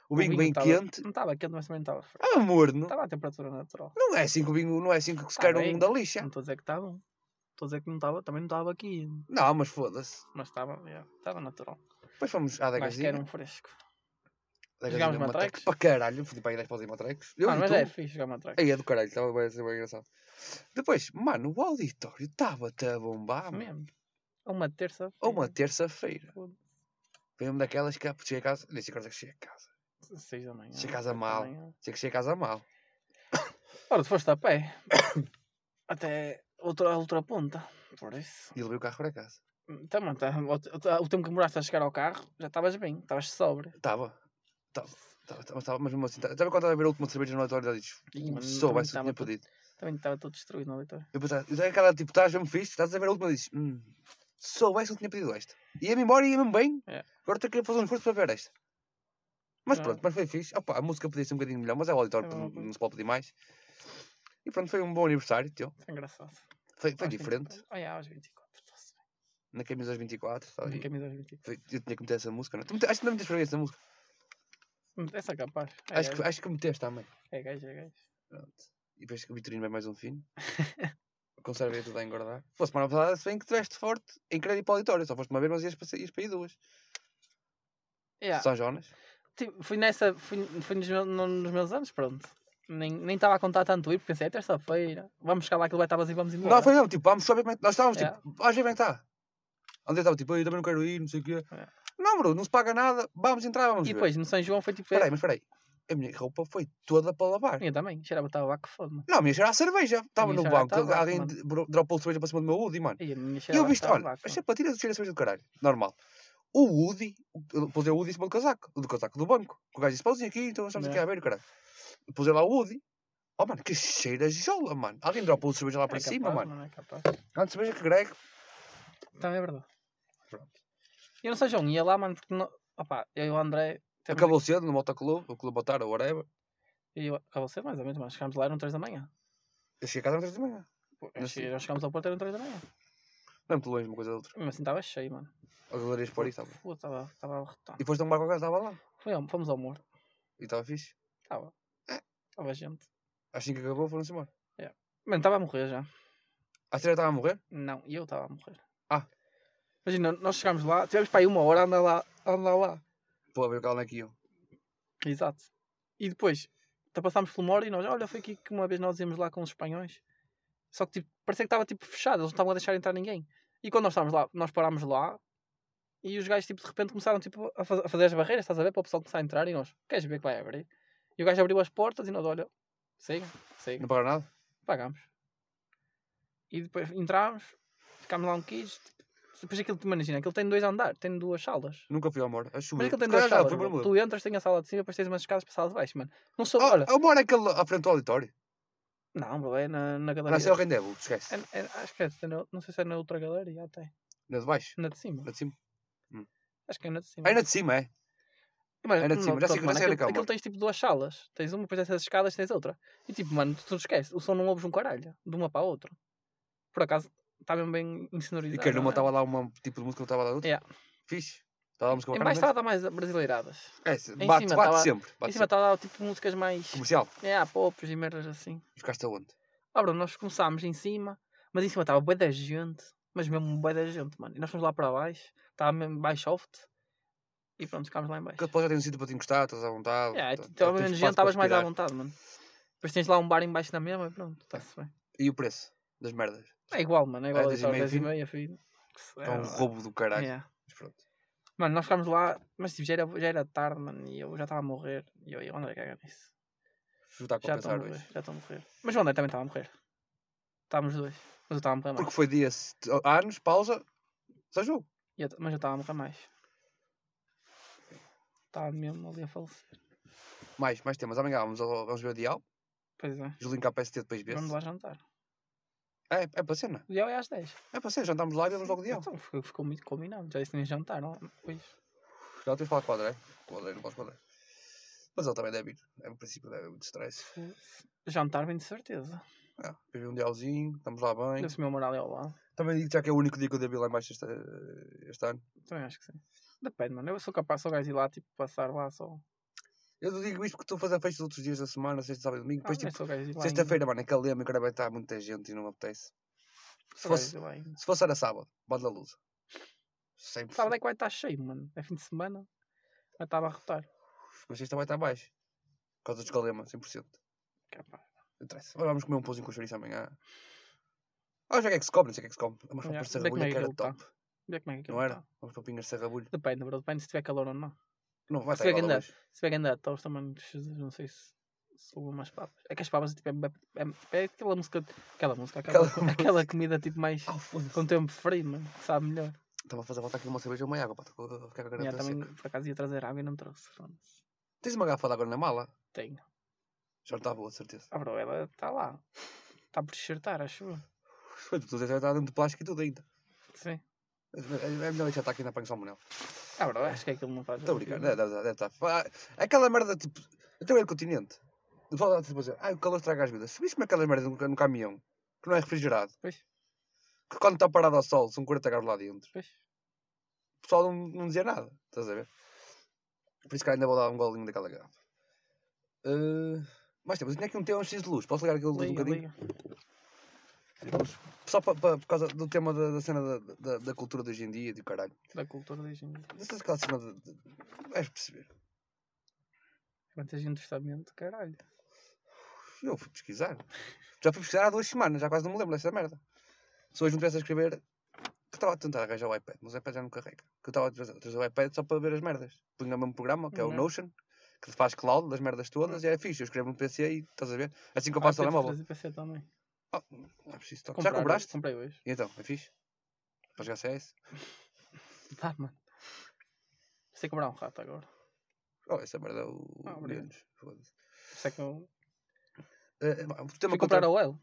O Bing vinho bem tava- quente, Não estava quente, mas também estava fresco. ah, morno. Estava a temperatura natural. Não é assim que o Bing, não é assim que se Tá quer um da lixa. Não estou a dizer que estava. Estou a dizer que não estava. Também não estava aqui. Não, mas foda-se. Mas estava, yeah, estava natural. Depois fomos à Acho que era um fresco. Jogámos matrecos? Para caralho, fui para aí 10 paus em matrecos. Eu Mano, e mas tu. é fixe jogar matraca. Aí é do caralho, estava bem, bem engraçado. Depois, mano, o auditório estava-te a bombar, mano. Mesmo. Uma terça. Ou uma terça-feira. Foda-se. Foi uma daquelas que ah, cheguei a casa. Nem sei quando é que cheguei a casa. Seis da manhã. Cheguei a casa sete da mal. manhã. Sei que cheguei a casa mal. Ora, tu foste a pé. [coughs] Até outra, outra ponta. Por isso. E levei o carro para casa. Também, tá, o, o- tempo que demoraste a chegar ao carro, já estavas bem. Estavas sobre. Estava. Estava. Mas mesmo assim, estava quando estava a ver a última cerveja no auditório, eu disse, soubesse também o que tinha pedido. Também estava todo destruído no auditório. Eu pensava, eu tenho aquela tipo, estás mesmo fixe, estás a ver a última e dizes, hum, se soubesse eu tinha pedido esta. Ia-me embora e ia-me bem. É. Agora tenho que fazer um esforço para ver esta. Mas Não. pronto, mas foi fixe. Opa, a música podia ser um bocadinho melhor, mas é o auditório, É não se pode pedir mais. E pronto, foi um bom aniversário, teu. Foi engraçado. Foi, foi diferente. 24. É, aos 24. está-se bem. Na camisa aos 24. tá. Na camisa aos 24. Foi- eu tinha que meter essa música, não? Tu mete- Acho que não meteste para ver essa música. Essa é capaz. É Acho, que, gajo. acho que meteste também. É gajo, é gajo. Pronto. E depois que o Vitorino vai mais um fino. [laughs] Conserva aí tudo a engordar. Pô, semana passada, se bem que tiveste forte em crédito para o auditório. Só foste uma vez, mas ias para, ias para aí duas. Yeah. São Jonas. Tipo, fui nessa, fui, fui nos, meus, no- nos meus anos, pronto. Nem nem estava a contar tanto ir, porque pensei, é terça-feira, vamos chegar lá, aquilo vai estar vazio, vamos embora. Não, foi mesmo, tipo, vamos só ver como é que. Nós estávamos tipo, vamos ver como é que está. André estava tipo, eu também não quero ir, não sei o quê. Yeah. Não, bro, não se paga nada, vamos entrar, vamos e ver. depois, no São João, foi tipo. Espera aí, mas espera aí. A minha roupa foi toda para lavar. Eu também, cheirava tabaco, foda-me. Não, a minha cheira a cerveja. Estava no banco, tabaco, alguém mano. dropou cerveja para cima do meu Woody, mano. E a minha E eu cheirava visto, olha, as sapatilhas do cheiro a cerveja do caralho. Normal. O Woody, pus o Woody em cima do casaco, do casaco do banco. O gajo disse, pauzinho aqui, então estamos aqui Yeah. a ver, caralho. Pus lá o Woody. Oh, mano, que cheira a jola, mano. Alguém dropou cerveja lá para É cima, capaz, mano. É capaz. Antes cerveja que Greg. Também é verdade. Pronto. Eu no São João ia lá, mano, porque não. Opá, eu e o André. temos- Acabou cedo no motoclube, o clube ou whatever. E eu, acabou cedo mais ou menos, mas chegámos lá, eram 3 da manhã. Eu cheguei a casa às 3 da manhã. Pô, Não sei. Nós chegámos ao Porto, eram 3 da manhã. Não é muito longe uma coisa da outra. Mesmo assim estava cheio, mano. As galerias por aí estavam. Pô, Estava estava arrotado. E depois de um barco a casa estava lá. Foi Fomos ao morro. E estava fixe. Estava. É. Estava gente. Assim que acabou, foram-se embora. Mano, estava a morrer já. A Estrela estava a morrer? Não, e eu estava a morrer. Ah. Imagina, nós chegámos lá, tivemos para aí uma hora a andar lá. A andar lá. Pô, a ver o calão aqui eu. Exato. E depois, então passámos pelo moro e nós, olha, foi aqui que uma vez nós íamos lá com os espanhóis. Só que tipo, parecia que estava tipo fechado, eles não estavam a deixar entrar ninguém. E quando nós estávamos lá, nós parámos lá e os gajos tipo, de repente começaram tipo, a, faz- a fazer as barreiras, estás a ver? Para o pessoal começar a entrar e nós, queres ver que vai abrir? E o gajo abriu as portas e nós, olha, siga, siga. Não pagaram nada? Pagámos. E depois entramos, ficámos lá um queijo. Depois aquilo, tu imagina, aquilo tem dois andares, tem duas salas. Nunca fui ao Mor. Acho Mas aquilo tem duas salas. mas lembro. Tu entras, tem a sala de cima, depois tens umas escadas para a sala de baixo, mano. Não sou. olha, Oh, o Mor é aquele à frente do auditório. não, bro, é na, na Não, galeria. esse é o Rendezvous, esquece. É- é- acho que é, não sei se é na outra galeria até. Na de baixo. Na de cima. Na de cima. Acho que é na de cima. É na de cima, é. É na de cima, não, já sei- pronto, já mano, sei é aquilo, é o aquilo tens tipo duas salas. Tens uma, depois dessas escadas tens outra. E tipo, mano, tu, tu esqueces. O som não ouves um caralho. De uma para a outra. Por acaso, está mesmo bem E insonorizado. que numa não é? estava lá um tipo de música, não estava lá outra. Yeah. Fixe. Estava Em bacana. baixo estava mais brasileiradas. É, em bate, cima bate tava- sempre. Em Bate cima sempre. estava tipo músicas mais. Comercial. É, pops e merdas assim. E ficaste aonde? Ah, bro, nós começámos em cima, mas em cima estava bué da gente, mas mesmo bué da gente, mano. E nós fomos lá para baixo, estava mesmo baixo soft, e pronto, ficámos lá em baixo. Porque depois já tem um sítio para te encostar, estás à vontade. Estava tens menos gente, estavas mais à vontade, mano. Depois tens lá um bar em baixo na mesma, e pronto, está-se bem. E o preço das merdas? É igual, mano, é igual É a 10 meio, 10 filho? meia, filho. É um roubo do caralho. Yeah. Mas pronto. Mano, nós ficámos lá, mas tipo, já era, já era tarde, mano, e eu já estava a morrer, e eu, e o André caga nisso. Está a Já estou a compensar morrer, já estou a morrer. Mas o André também estava a morrer. Estávamos os dois, mas eu estava a morrer mais. Porque foi dia anos, pausa, só jogo. Eu- mas eu estava a morrer mais. Estava mesmo ali a falecer. Mais, mais temas. Amanhã vamos, ao- vamos ver o Dial. Pois é. Julinho cá PST depois vê Vamos lá jantar. É, é para ser, não é? O dia é às 10. É para ser, jantamos lá e vemos logo o Dial. Então ficou, ficou muito combinado. Já disse que nem jantar, não? Pois. Já tens de falar com o André. Com o André, não posso André. Mas ele também deve ir. É, no princípio deve muito stress. Jantar vem de certeza. É, depois vem um Dialzinho, estamos lá bem. Deve-se meu moral é ao lado. Também digo já que é o único dia que eu devo ir lá em baixo este, este ano. Também acho que sim. Depende, mano. Eu sou capaz, sou gajo ir lá, tipo, passar lá só. Eu digo isto porque estou a fazer festa outros dias da semana, sexta, sábado e domingo. Ah, Depois, tipo, sexta-feira, mano, aquele lema que vai estar muita gente e não me apetece. Se fosse, se fosse era sábado, bode da luz. Sempre. Sábado é que vai estar cheio, mano. É fim de semana. Vai estar a abarrotar. Mas isto vai estar baixo. Por causa dos escalema, 100%. Capaz. Agora vamos comer um pãozinho com chouriço amanhã. Ah, já que é que se come, não sei o que é que se come. Mas Yeah, para ser como é que era top. É que Não era? tá. Vamos para pingas de serrabulho. Depende, bro. Depende se tiver calor ou não. Não, vai Se estar tiver igual a grande, hoje. se tiver grande toast também, não sei se soube umas papas. É que as papas tipo, é, é, é aquela música, aquela música, aquela, Aquela [laughs] aquela comida tipo mais foda-se. com tempo frio, mano, sabe melhor. Estava a fazer volta aqui uma cerveja ou uma água, pá. Estou a ficar com a garganta também, seca. por acaso, ia trazer água e não trouxe. Tens uma garrafa de água na mala? Tenho. Já está boa, de certeza. Ah, bro, ela está lá. Está por enxertar, acho eu. Mas tu já está dentro de plástico e tudo ainda. Sim. É é melhor deixar estar aqui na apanha salmonela. Ah, bro, acho que aquilo não faz. Estou a brincar, deve, deve, deve estar. Ah, Aquela merda tipo. Eu tenho no continente. O pessoal está tipo a dizer, ah, o calor estraga as vidas. Se viste aquelas merdas no, no caminhão, que não é refrigerado, Pois, que quando está parado ao sol são 40 graus lá dentro, pois. o pessoal não, não dizia nada. Estás a ver? Por isso que ainda vou dar um golinho daquela garrafa. Uh, mais tempo, tinha aqui um T1X de luz. Posso ligar aquilo de um bocadinho? Só pa, pa- por causa do tema da, da cena da, da, da cultura de hoje em dia, do caralho. Da cultura da gente. Não aquela cena de. de vais perceber. Quanta gente está mente, caralho. Eu fui pesquisar. Já fui pesquisar há duas semanas, já quase não me lembro dessa merda. Se hoje não tivesse a escrever, que estava a tentar arranjar o iPad, mas o iPad já não carrega. Que eu estava a trazer a trazer o iPad só para ver as merdas. Punha o mesmo programa, que é o Uhum. Notion, que faz cloud das merdas todas, e é fixe. Eu escrevo no PC e estás a ver? Assim que eu Ah, passo o tens de telemóvel. PC também. Oh, não é preciso tocar. Já compraste? Comprei hoje. E então, é fixe? Para jogar CS? Tá, [laughs] mano. Sei comprar um rato agora. Oh, essa merda é o. Ah. Foda-se. Sei que eu Eh, o tema fui comprar a OL.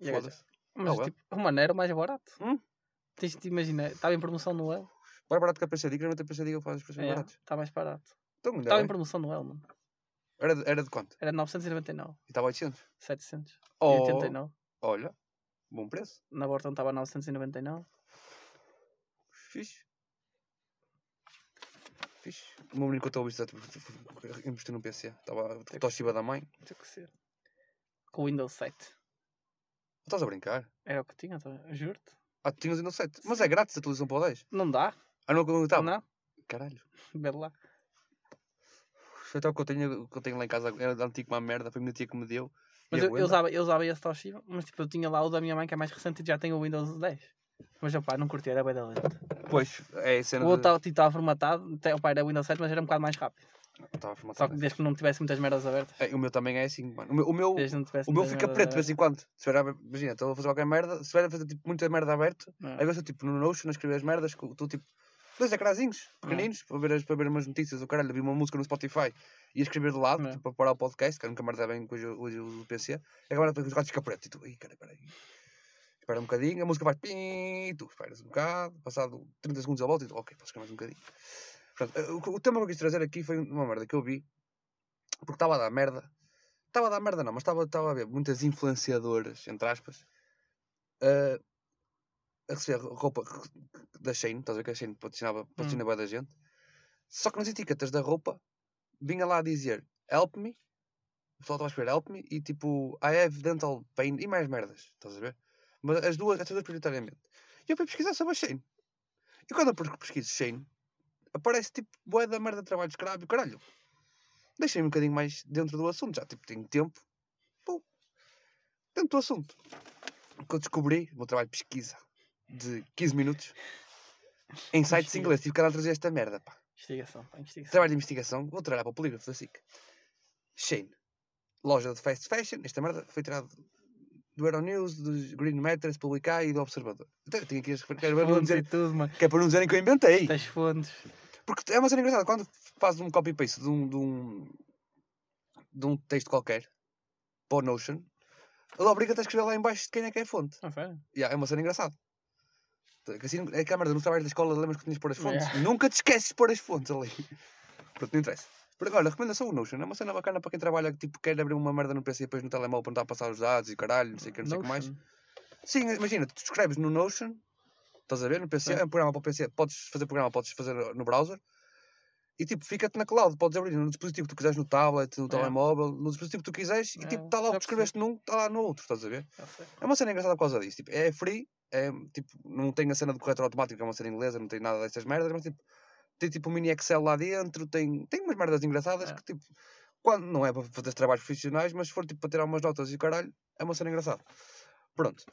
A Foda-se. Mas Ah, tipo, o mano era o mais barato. Hum? Tens de imaginar, estava em promoção no El. Mais barato que a PC Diga, não tem PC Diga faz os preços É, baratos. está mais barato. Então, ainda Estava em bem. promoção no El, mano. Era, de- era de quanto? Era 999, E estava a 800. 700 Oh, e 89. Olha, bom preço. Na Borton estava 999. Fixe. Fixe. O meu menino contou isso, investiu no PC. Estava com Toshiba da mãe. Tinha que ser. Com o Windows 7. Estás a brincar? Era o que tinha, tá? juro-te. Ah, tu tinhas o 7. Mas é grátis a atualização para o 10. Não dá? Ah, não, não estava? Não? Caralho. Vê lá. Foi até o que eu tenho, o que eu tenho lá em casa. Era de antigo uma merda. Foi a minha tia que me deu. Mas E eu, eu, usava, eu usava esse Toshiba, mas tipo, eu tinha lá o da minha mãe que é mais recente e já tem o Windows 10. Mas opá, não curti, era bem da lenta. Pois, é a O outro de... estava formatado, até, opá, era Windows 7, mas era um bocado mais rápido. Estava Só formatado. que desde que não tivesse muitas merdas abertas. É, o meu também é assim, mano. O meu, o meu, o meu fica preto de vez em quando. Se tiver, imagina, estou a fazer qualquer merda. Se tiver a fazer tipo, muita merda aberto, Não. Às vezes eu tipo no Notion escrever as merdas, estou tipo dois ecrãzinhos pequeninos para, ver para ver umas notícias, o caralho, vi uma música no Spotify e escrever de lado Não. tipo, para parar o podcast, que nunca mais dá bem hoje, hoje o PC, e agora depois o gato fica preto e tu, ai cara, peraí. Espera um bocadinho, a música vai pim, e tu esperas um bocado, passado 30 segundos a volta e tu, ok, posso escrever mais um bocadinho. Portanto, eh, o, o tema que eu quis trazer aqui foi uma merda que eu vi, porque estava a dar merda, estava a dar merda não, mas estava estava a ver muitas influenciadoras, entre aspas, eh, a receber roupa da Shein, estás a ver que a Shein patrocinava, patrocina bué da gente, só que nas etiquetas da roupa vinha lá a dizer help me, o pessoal estava a escrever help me e tipo I have dental pain e mais merdas, estás a ver? Mas as duas, essas duas prioritariamente. E eu fui pesquisar sobre a Shein. E quando eu pes- pesquiso Shein, aparece tipo bué da merda de trabalho escravo e caralho. Deixei-me um bocadinho mais dentro do assunto, já tipo tenho tempo. Pô, dentro do assunto. O que eu descobri, o meu trabalho de pesquisa de 15 minutos, em sites ingleses, tive que andar a trazer esta merda, pá. Investigação, pá, investigação. Trabalho de investigação, vou trabalhar para o polígrafo da SIC. Shein, loja de fast fashion, esta merda foi tirada do Euronews, do Green Matters, Publicar e do Observador. Então, eu tenho aqui as referências, que é para não dizer- tudo, mano. que é para não dizerem que eu inventei. Tens fontes. Porque é uma cena engraçada, quando fazes um copy-paste de um, de, um, de um texto qualquer para o Notion, ele obriga-te a escrever lá em baixo de quem é que é a fonte. Não foi? Yeah, é uma cena engraçada. Assim, é que a merda, no trabalho da escola lembras que tinhas de pôr as fontes? Yeah. Nunca te esqueces de pôr as fontes ali. Pronto, não interessa. Por agora, a recomendação o Notion é uma cena bacana para quem trabalha, que tipo, quer abrir uma merda no PC e depois no telemóvel para não estar a passar os dados e caralho, não sei o que, não sei o que mais. Sim, imagina, tu escreves no Notion, estás a ver, no PC, Sim. é um programa para o PC, podes fazer programa, podes fazer no browser, e tipo, fica-te na cloud, podes abrir no dispositivo que tu quiseres, no tablet, no É. telemóvel, no dispositivo que tu quiseres, e É, tipo, está lá o que escreveste num, está lá no outro, estás a ver? É uma cena engraçada por causa disso, tipo, é free, é, tipo, não tem a cena do corretor automático, que é uma cena inglesa, não tem nada dessas merdas, mas tipo, tem tipo um mini Excel lá dentro, tem, tem umas merdas engraçadas É. que tipo, quando não é para fazer trabalhos profissionais, mas se for tipo para tirar umas notas e caralho, é uma cena engraçada. Pronto.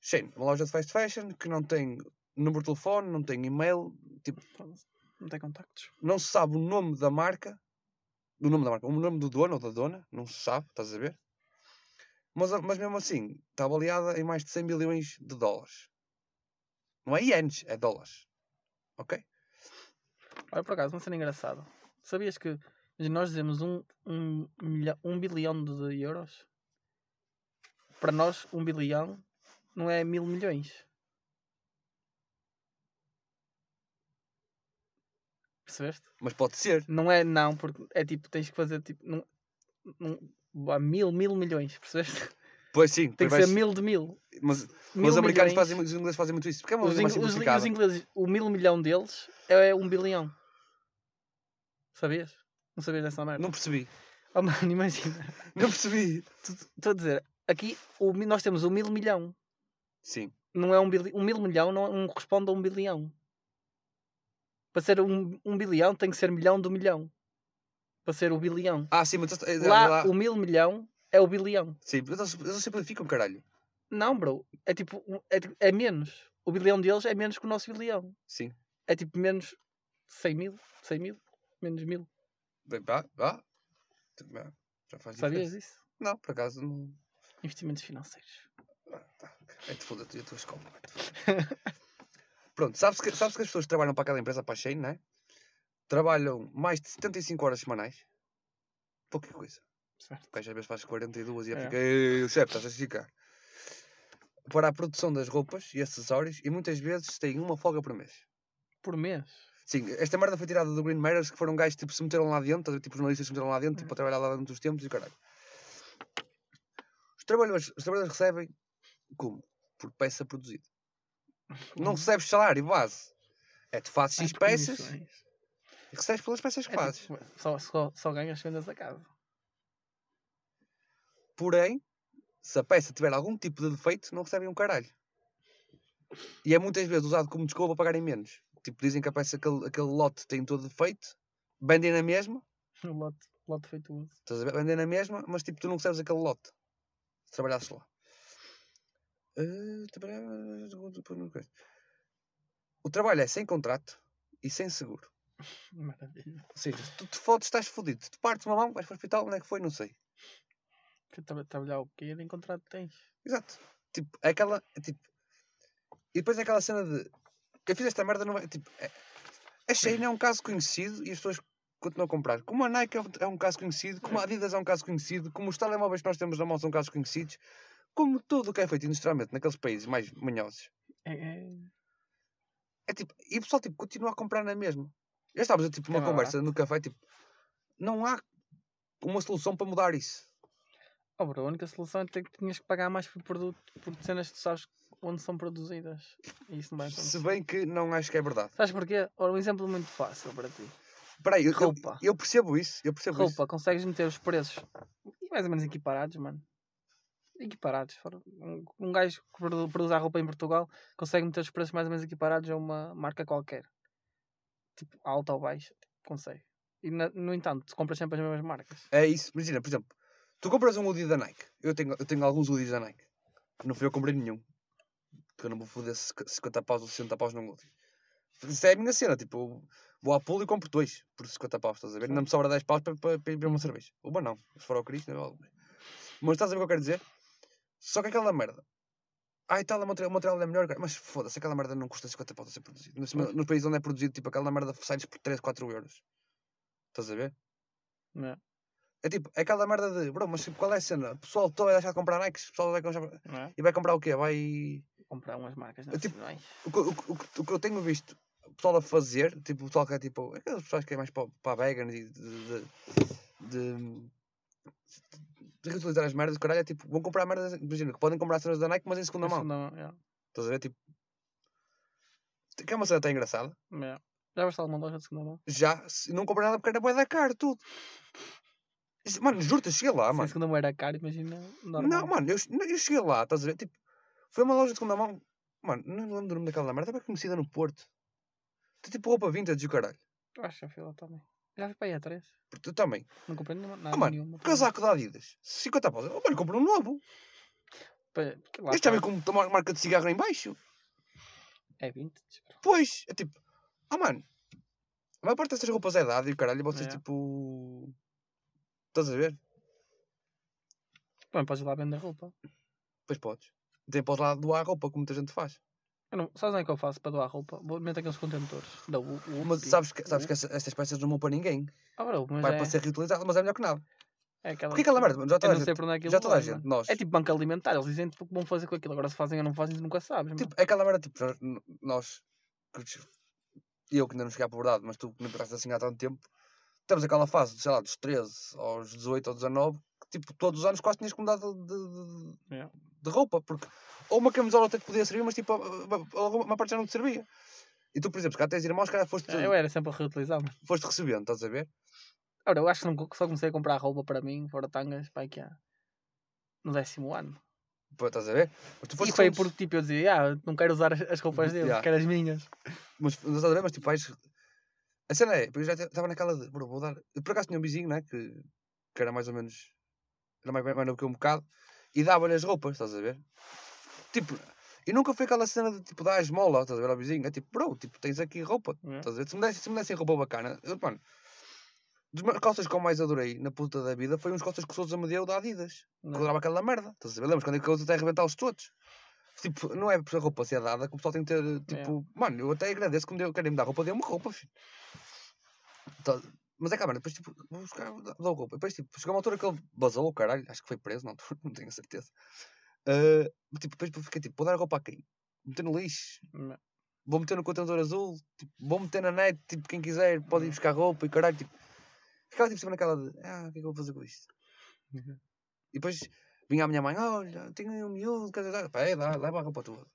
Shane, uma loja de fast fashion que não tem número de telefone, não tem e-mail, tipo. Não tem contactos. não se sabe o nome da marca, o nome da marca, o nome do dono ou da dona, não se sabe, estás a ver? Mas, a- mas mesmo assim, está avaliada em mais de 100 milhões de dólares. Não é ienes, é dólares. Ok? Olha, por acaso, uma cena engraçada. Sabias que nós dizemos um, um, milhão, um bilhão de euros? Para nós, um bilhão não é mil milhões. Percebeste? Mas pode ser. Não é não, porque é tipo, tens que fazer tipo. Não, não, há mil, mil milhões, percebeste? Pois sim, Tem que ser mil de mil. Mas, Mil mas os americanos milhões. fazem, os ingleses fazem muito isso. Porque é uma Os, ing- os, os ingleses, o mil milhão deles é um bilhão. Sabias? Não sabias dessa merda? Não percebi. [laughs] Oh, mano, imagina. Não percebi. Estou a dizer, aqui o, nós temos um mil milhão. Sim. Não é um, bili, um mil milhão, não, não corresponde a um bilhão. Para ser um, um bilhão tem que ser milhão do milhão. Para ser o bilhão. Ah, sim, mas... é- é- Lá, lá- o mil milhão é o bilhão. Sim, mas eles, simplificam, caralho. Não, bro. É tipo, é, tipo- é menos. O bilhão deles é menos que o nosso bilhão. Sim. É tipo menos 100 mil, 100 mil, menos mil. Vá, vá. Já faz Sabias diferença. isso? Não, por acaso não... Investimentos financeiros. Ah, tá. É-te foda, tu e a tua escola. [laughs] Pronto, sabes que, sabes que as pessoas que trabalham para aquela empresa, para a Shane, não é? Trabalham mais de 75 horas semanais. Pouca coisa. Certo. O gajo às vezes faz 42 e É. fica, ei, chefe, estás a ficar. Para a produção das roupas e acessórios e muitas vezes têm uma folga por mês. Por mês. Sim, esta merda foi tirada do Green Matters que foram gajos tipo se meteram lá dentro, a tipo jornalistas se meteram lá dentro, tipo, Uhum. para trabalhar lá dentro dos tempos e caralho. Os trabalhadores, os trabalhadores recebem como? Por peça produzida. Não recebes salário base. É tu fazes X peças comissões. e recebes pelas peças que É fazes. tipo, só, só, só ganhas as vendas a casa. Porém, se a peça tiver algum tipo de defeito, não recebem um caralho. E é muitas vezes usado como desculpa para pagarem menos. Tipo, dizem que a peça, aquele, aquele lote tem todo defeito, vendem na mesma, [laughs] O lote, lote feituoso. estás a ver? Vendem na mesma, mas tipo, tu não recebes aquele lote. Se trabalhasses lá. Eh, trabalhar- O trabalho é sem contrato e sem seguro. [laughs] Maravilha. Ou seja, se tu te fodes, estás fodido. Se tu partes uma mão, vais para o hospital, onde é que foi? Não sei. Que tra- trabalhar o quê? Nem contrato tens. Exato. Tipo, é aquela. é tipo. E depois é aquela cena de. Eu fiz esta merda, não é? Tipo, é, a Shein é um caso conhecido e as pessoas continuam a comprar. Como a Nike é um- é um caso conhecido, como a Adidas é um caso conhecido, como os telemóveis que nós temos na mão são casos conhecidos, como tudo o que é feito industrialmente naqueles países mais manhosos. É, é... É tipo, e o pessoal tipo, continua a comprar na mesma. Já estávamos a tipo, uma É conversa no café, tipo, não há uma solução para mudar isso. Oh, bro, a única solução é ter que tinhas que pagar mais por produto, por cenas que tu sabes onde são produzidas. E isso não vai Se bem que não acho que é verdade. Sabes porquê? Ora, um exemplo muito fácil para ti. Espera aí, eu, eu, Roupa. eu percebo isso, eu percebo isso. Roupa, consegues meter os preços mais ou menos equiparados, mano. Equiparados. Um, um gajo que produ- produz a roupa em Portugal consegue meter os preços mais ou menos equiparados a uma marca qualquer. Tipo, alta ou baixa. tipo, consegue. E na- no entanto, tu compras sempre as mesmas marcas. É isso, imagina, por exemplo, tu compras um hoodie da Nike. Eu tenho, eu tenho alguns hoodies da Nike. Não fui eu comprei nenhum. Porque eu não vou foder 50 paus ou 60 paus num hoodie. Isso é a minha cena, tipo, vou à pool e compro dois por 50 paus, estás a ver? Ainda me sobra 10 paus para, para, beber uma cerveja. Uma não, se for ao Cristo, não é. Mas estás a ver o que eu quero dizer? Só que aquela merda. O material, o material é melhor, mas foda-se, aquela merda não custa 50 paus a ser produzido. Nos, nos países onde é produzido, tipo, aquela merda sai-lhes por 3, 4 euros. Estás a ver? Não é? É tipo, é aquela merda de, bro, mas tipo, qual é a cena? O pessoal todo vai deixar de comprar Nikes, o pessoal vai comprar... É? E vai comprar o quê? Vai... Comprar umas marcas Eu, tipo. O que, o, o, o que eu tenho visto o pessoal a fazer, tipo, o pessoal que é tipo, aquelas pessoas que é mais para, para a vegan e de... de, de, de reutilizar as merdas, caralho, é tipo, vão comprar merdas, imagina, que podem comprar cenas da Nike, mas em segunda mão. Isso não, é. Estás a ver? Tipo, que é uma cena até engraçada. É. Já vais alguma loja de segunda mão? Já, se- não comprei nada porque era bué da caro, tudo. Mano, juro-te, cheguei lá, Se mano. segunda mão era cara, imagina. Normal. Não, mano, eu, eu cheguei lá, estás a ver? Tipo, foi uma loja de segunda mão. Mano, não lembro do nome daquela merda, é bem conhecida no Porto. Tem tipo roupa vintage e o caralho. Acho que fui lá também. Já fui para aí a três. Porque tu também. Não comprei nenhuma, nada Ah, mano, nenhuma. casaco da Adidas. 50 paus. Oh, mano, compra um novo. Porque lá Este já está. vem com uma marca de cigarro em baixo. É 20. Pois, é tipo... Ah, mano. A maior parte dessas roupas é dada e o caralho, vocês É. tipo... Estás a ver? Bom, podes ir lá vender roupa. Pois podes. Tem podes lá doar roupa, como muita gente faz. Eu não, sabes onde é que eu faço para doar roupa? Vou meter aqueles contentores. Da U, U, Mas sabes que, sabes que essa- estas peças não vão para ninguém. Ah, bro, mas Vai é, para ser reutilizado, mas é melhor que nada. é aquela... Porque aquela merda, já toda a não sei gente, é já toda a gente, nós, É tipo banco alimentar, eles dizem tipo, que vão fazer com aquilo. Agora se fazem ou não fazem, nunca sabes. tipo, é aquela merda, tipo, nós- eu que ainda não cheguei à puberdade, mas tu que não entraste assim há tanto tempo, temos aquela fase, sei lá, dos 13 aos 18 ou 19, que tipo, todos os anos quase tinhas que mudar de, de, Yeah. de roupa, porque ou uma camisola até te podia servir, mas tipo, uma parte já não te servia. E tu, por exemplo, se cá tens irmãos, cara, foste, É, Eu era sempre a reutilizar. mano. foste recebendo, estás a ver? Ora, eu acho que não- só comecei a comprar roupa para mim, fora tangas, para que há no décimo ano. Pô, Estás a ver? Mas E foi recebendo- porque tipo, eu dizia, ah, não quero usar as, as roupas [laughs] deles, Yeah. quero as minhas. Mas, mas estás a ver? Mas tipo, vais. A cena é, eu já estava naquela de. Bro, vou dar. Eu por acaso tinha um vizinho, né? Que, que era mais ou menos. Era mais, mais novo que eu um bocado. E dava-lhe as roupas, estás a ver? Tipo. E nunca foi aquela cena de tipo dar a esmola, estás a ver vizinho? É tipo, bro, tipo, tens aqui roupa, Yeah. estás a ver? Se me dessem, se me dessem roupa bacana, eu, mano. Dos calças que eu mais adorei na puta da vida foi uns calças que o Sousa me deu da Adidas. Que eu Não. adorava aquela merda. Estás a ver? Lembras quando é eu até arrebentá-los todos? Tipo, não é por a roupa ser dada que o pessoal tem que ter, tipo... Mano, eu até agradeço que me deu, querem me dar roupa, dê-me roupa, filho. Tá- Mas é que, mano, depois, tipo, vou buscar, dá- dou roupa. Depois, tipo, chegou uma altura que ele basou o caralho, acho que foi preso, não, [laughs] não tenho a certeza. Ah, tipo, depois fiquei, tipo, vou dar a roupa a quem? Meter no lixo? Não. Vou meter no contentor azul? Tipo, vou meter na net, tipo, quem quiser pode ir buscar roupa e caralho, tipo... Ficava, tipo, sempre naquela de, ah, o que é que eu vou fazer com isto? Uhum. E depois vinha a minha mãe, olha, tenho um miúdo, quer dizer, pá, é, dá, leva a roupa toda.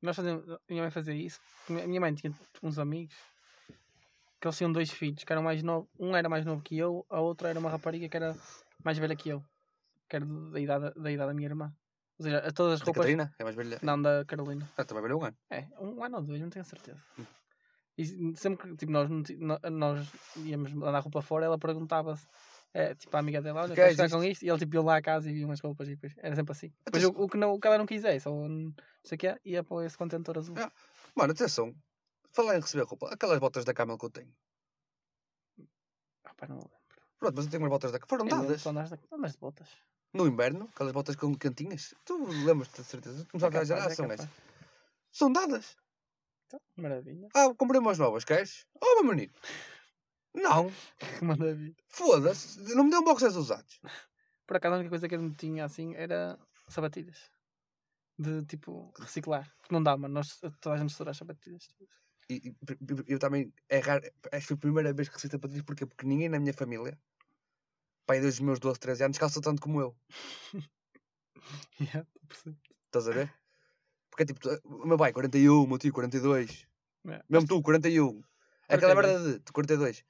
Nós fazíamos, a minha mãe fazia isso. minha mãe tinha uns amigos que eles tinham dois filhos que eram mais novos. Um era mais novo que eu, a outra era uma rapariga que era mais velha que eu, que era da idade, da idade da minha irmã. Ou seja, a todas as Da roupas. Catarina, é mais velha. Não, da Carolina. Ah, também velha um ano. É, um ano ou dois, não tenho certeza. E sempre que tipo, nós, nós íamos mandar roupa fora, ela perguntava-se, é, tipo, a amiga dela, olha, Queres queres ficar com isto? E ele tipo, ia lá a casa e via umas roupas e depois era sempre assim. Depois Atenção. o, o que não, o que ela não quisesse, ou não sei o que é, ia para esse contentor azul. É. Mano, atenção. Falar em receber roupa. Aquelas botas da Camel que eu tenho. Ah, pá, não, Pronto, mas eu tenho umas botas da Foram dadas. tu andas, de- andas de botas. No inverno, aquelas botas com cantinhas. Tu lembras-te de certeza. Tu não sabes É a capaz, é geração capaz. essa. São dadas. Então, maravilha. Ah, comprei umas novas, queres? Oh, meu menino. Não. [laughs] Que maravilha. Foda-se. Não me deu um boxers usados. Por acaso a única coisa que eu não tinha assim era sapatilhas. De tipo, reciclar. Não dá, mano. Nós, toda a gente estoura as sapatilhas. E, e- e- eu também. É raro. Acho que foi a primeira vez que recebi sapatilhas. Porquê? Porque ninguém na minha família, pai dos meus 12, 13 anos, calça tanto como eu. [laughs] Yeah. Estás a ver? Porque é tipo, o meu pai, 41, o meu tio, 42. É. Mesmo tu, 41. É aquela 42. merda de tu, 42.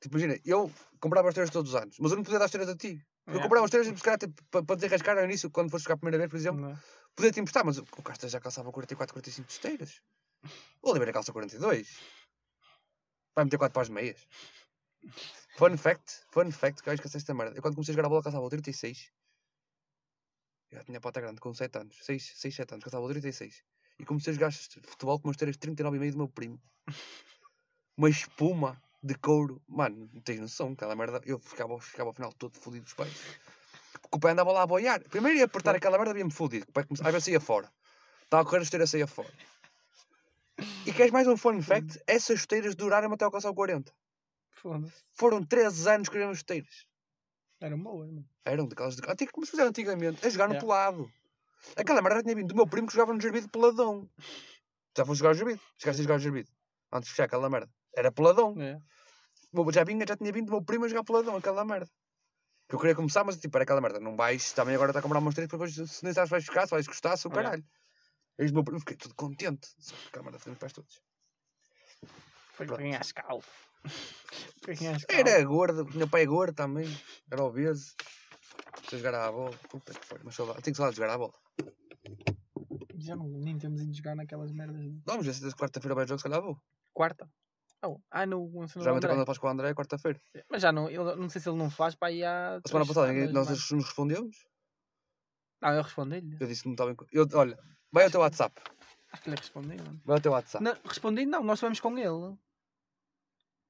Tipo, imagina, eu comprava as esteiras todos os anos, mas eu não podia dar as esteiras a ti. Eu Yeah. comprava as esteiras, se calhar, tipo, para, para desenrascar ao início, quando foste jogar a primeira vez, por exemplo, Não é? podia te emprestar, mas o Castro já calçava 44, 45 de esteiras. O Oliveira calça 42. Vai meter 4 para as meias. Fun fact, fun fact, que eu esqueci esta merda. Eu quando comecei a jogar a bola calçava o 36. Eu já tinha a pata grande com 7 anos. 6, 6 7 anos, calçava o 36. E comecei a jogar futebol com umas esteiras 39,5 do meu primo. Uma espuma de couro. Mano, não tens noção, aquela merda. Eu ficava, ficava ao final todo fodido dos pés. Porque o pé andava lá a boiar. Primeiro ia apertar aquela merda, via-me fodido. O Às vezes saía fora. Estava a correr a esteira, saía fora. Queres mais um fun fact? Essas esteiras duraram até alcançar o 40. Foda-se. Foram 13 anos que eram as esteiras. Eram boas, mano. Eram daquelas de. Antigo, como se fizeram antigamente. A jogar no Yeah. pelado. Aquela merda tinha vindo do meu primo que jogava no Gerbido peladão. Já foste jogar o Gerbido? Chegaste a jogar o Gerbido? Antes de fechar aquela merda. Era peladão. É. O- Já, vinha, já tinha vindo do meu primo a jogar peladão, aquela merda. Que eu queria começar, mas tipo, era aquela merda. Não vais, também agora está a comprar umas três, depois se nem sabes se vais ficar, se vais gostar, sou Yeah. caralho. Eis meu primo, fiquei todo contente. Só que aquela merda foi pés todos. Foi para ganhar. Para escala. Era gordo, o meu pai é gordo também. Era obeso. Se jogar à bola. Puta que foi. Mas saudade. Tenho saudade de jogar à bola. Já não, nem temos ido jogar naquelas merdas. Vamos ver se quarta-feira vai jogo, se calhar vou. Quarta. Oh, ah, no, no, no Geralmente André. quando faço com o André é quarta-feira. Mas já não, eu não sei se ele não faz para aí há. A semana passada nós nos respondemos. Não, eu respondi-lhe. Eu disse que não estava Eu, olha, vai ao teu WhatsApp. Acho que lhe respondi, mano. Vai ao teu WhatsApp. Não, respondi, não, nós estivemos com ele.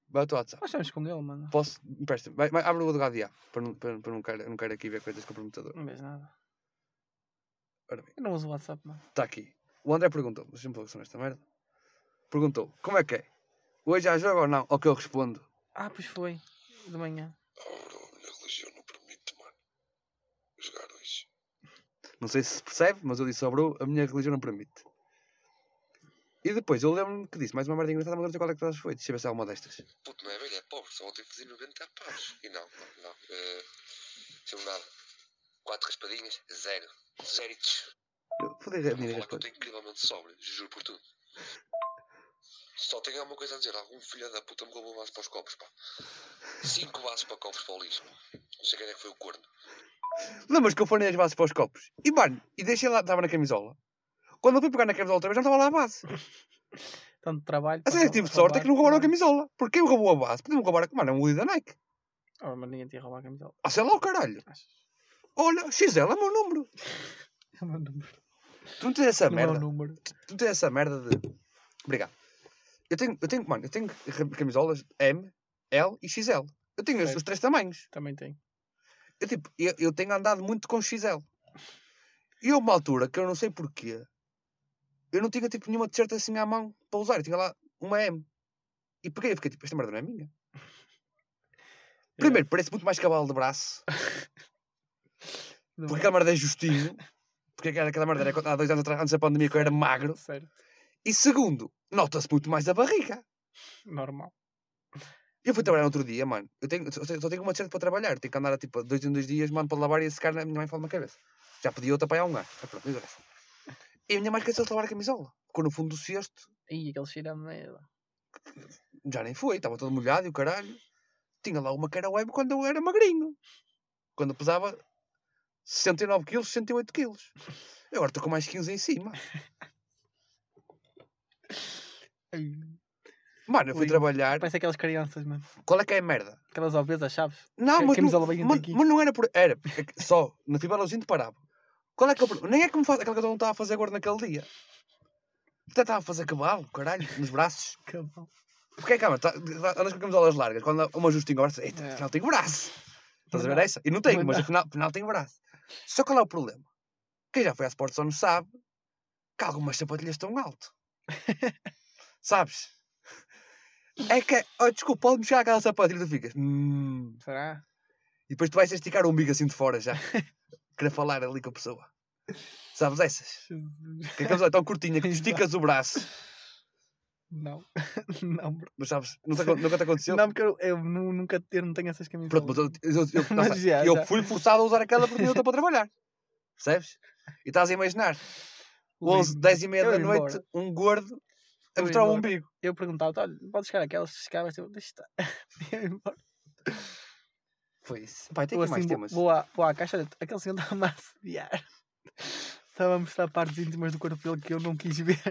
Vai ao teu WhatsApp. Nós estivemos com ele, mano. Posso? Empresta. Vai, vai, abre o do HDA. Para não, para, para não, quero, não quero aqui ver coisas comprometedoras. Não vês nada. Ora bem, Eu não uso o WhatsApp, mano. está aqui. O André perguntou. Deixa-me pôr nesta merda. Perguntou: Como é que é? Hoje há jogo ou não? Ao que eu respondo: Ah, pois foi. De manhã. Oh, bro, a minha religião não permite, mano. Jogar hoje. Não sei se percebe, mas eu disse ao bro: A minha religião não permite. E depois eu lembro-me que disse mais uma merda engraçada, mas não sei qual é que todas foi. Deixa eu ver se há uma destas. Puto, não é velho, é pobre. Só ontem fiz 90 paus. E não, não, não. Uh, Deixa-me nada. Quatro raspadinhas, zero. Zeritos. Eu fodei a minha que eu estou incrivelmente sóbrio, juro por tudo. Só tenho alguma coisa a dizer. Algum filho da puta me roubou um vaso para os copos, pá. Cinco vasos para copos para o lixo. Não sei quem é que foi o corno. Lembras que eu fornei as bases para os copos? E mano, e deixei lá, estava na camisola. Quando eu fui pegar na camisola outra vez, não estava lá a base. Tanto trabalho. A sério, tive sorte é que não roubaram a camisola. Porque quem roubou a base? Podiam roubar a. Mano, é um Woody da Nike. Oh, mas ninguém tinha roubado a camisola. Ah, sei lá o caralho. Olha, XL é o meu número. [laughs] É o meu número. Tu não tens essa é merda. número. Tu não tens essa merda de. Obrigado. Eu tenho, eu tenho, mano, eu tenho camisolas M, L e XL. Eu tenho os, três tamanhos. Também tem. Eu, tipo, eu, eu tenho andado muito com XL. E houve uma altura que eu não sei porquê. Eu não tinha tipo nenhuma t-shirt assim à mão para usar. Eu tinha lá uma M. E peguei e fiquei tipo, esta merda não é minha. [laughs] Primeiro, parece muito mais cavalo de braço. [laughs] Não Porque é? aquela merda é justinho. Porque aquela, aquela merda era há dois anos atrás, antes da pandemia, que eu era magro. Certo. E segundo, nota-se muito mais a barriga. Normal. Eu fui trabalhar outro dia, mano. Eu tenho, só, só tenho uma t-shirt para trabalhar. Tenho que andar tipo dois em dois dias, mano, para lavar e a secar. A minha mãe fala na cabeça. Já pedi outra para aí há um ano. Mas pronto, interessa. E a minha mãe esqueceu de lavar a camisola. Ficou no fundo do cesto. Ih, aquele cheiro a merda. Já nem foi. Estava todo molhado e o caralho. Tinha lá uma era web quando eu era magrinho. Quando pesava 69 quilos, 68 quilos. Eu agora estou com mais 15 em cima. [laughs] Mano, eu fui Lindo. trabalhar. Parece aquelas crianças, mano. Qual é que é a merda? Aquelas obesas, sabes? Não, Que- mas, não, mas, mas não era por. Era é só na fibrosinho parava. Qual é que é o problema? Nem é que me faz aquela que eu não estava a fazer agora naquele dia. Até estava a fazer cavalo, caralho, nos braços. [laughs] Cabal. Porque é que, calma, tá, tá- andas com camisolas largas, quando uma justinha agora, eita, É. afinal tenho braço. Estás a ver Não. essa? E não tenho, Não mas afinal, afinal tenho braço. Só qual é o problema? Quem já foi à Sport Zone sabe que algumas sapatilhas estão alto. [laughs] Sabes? É que, oh, desculpa, pode mexer aquela sapatilha e tu ficas. "Hum." Será? E depois tu vais esticar o umbigo assim de fora já. [laughs] Querer falar ali com a pessoa. Sabes essas? Que a camisola é tão curtinha que tu [laughs] esticas o braço. Não. [laughs] não, bro. Mas sabes, nunca, nunca te aconteceu? Não, porque eu, eu nu- nunca eu não tenho essas camisolas. Pronto, mas eu, eu, eu, Mas já, eu já. fui forçado a usar aquela porque eu estou para trabalhar. Percebes? E estás a imaginar, 11, Lindo. 10 e meia da noite, embora. um gordo a mostrar o umbigo. Eu perguntava, olha, podes chegar aquelas, chegavas, eu, deixa estar. [laughs] Eu ia embora. Foi isso. Pai, tem mais assim, vou- temas. vou à, vou à caixa, olha, aquele senhor estava a assediar. Estava a mostrar partes íntimas do corpo dele que eu não quis ver.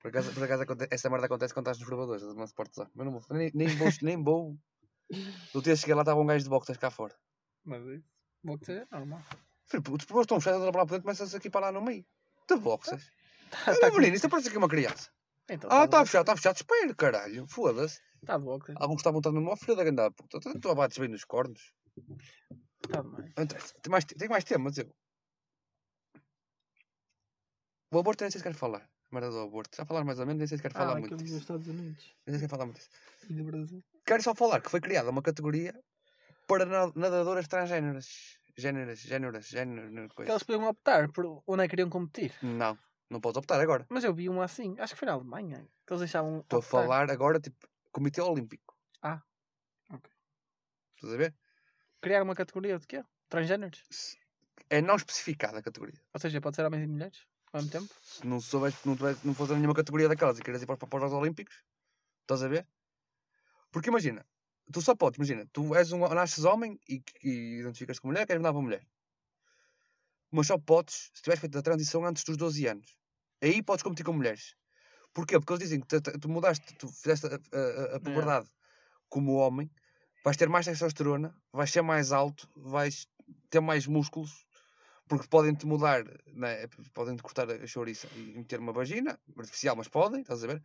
Por acaso, por acaso essa merda acontece quando estás nos provadores da Sport Zone. Mas não vou, nem, nem vou. Nem vou. No dia cheguei lá, estava um gajo de boxas cá fora. Mas isso, vou dizer, é normal. Filho, os provadores estão fechados, lá para dentro, começas aqui para lá no meio. De boxas. Tá, Ah, tá menino, isto parece aqui uma criança. Então, Ah, tá está de fechado, está fechado. Espera, caralho. Foda-se. Está boxe. Alguns estavam mesmo, ó filha da grande puta. Tu- Tu abates bem nos cornos. Está demais. Não interessa. Tem mais, tem mais temas, eu. O aborto nem sei se quero falar. A merda do aborto. Já falar mais ou menos, nem sei se quero falar Ah, muito dos disso. Estados Unidos Nem sei se quero falar muito disso. e do Brasil. Quero só falar que foi criada uma categoria para na- nadadoras transgêneras. Géneras, géneras, géneras, Que elas podiam optar por onde é que queriam competir. Não, não podes optar agora. Mas eu vi uma assim, acho que foi na Alemanha, que eles deixavam. Estou a optar. falar agora, tipo, Comitê Olímpico. Ah, ok. Estás a ver? Criar uma categoria de quê? Transgêneros? É não especificada a categoria. Ou seja, pode ser homens e mulheres ao mesmo tempo? Se não souberes, não, tiveres, não fores a nenhuma categoria daquelas e queres ir para, os- para os Olímpicos, estás a ver? Porque imagina, tu só podes, imagina, tu és um, nasces homem e, e identificas como mulher, queres mudar para mulher. Mas só podes se tiveres feito a transição antes dos 12 anos. Aí podes competir com mulheres. Porquê? Porque eles dizem que tu, mudaste, tu fizeste a, a- a- a puberdade como homem, vais ter mais testosterona, vais ser mais alto, vais ter mais músculos, porque podem-te mudar, né? podem-te cortar a chouriça e meter uma vagina, artificial, mas podem, estás a ver?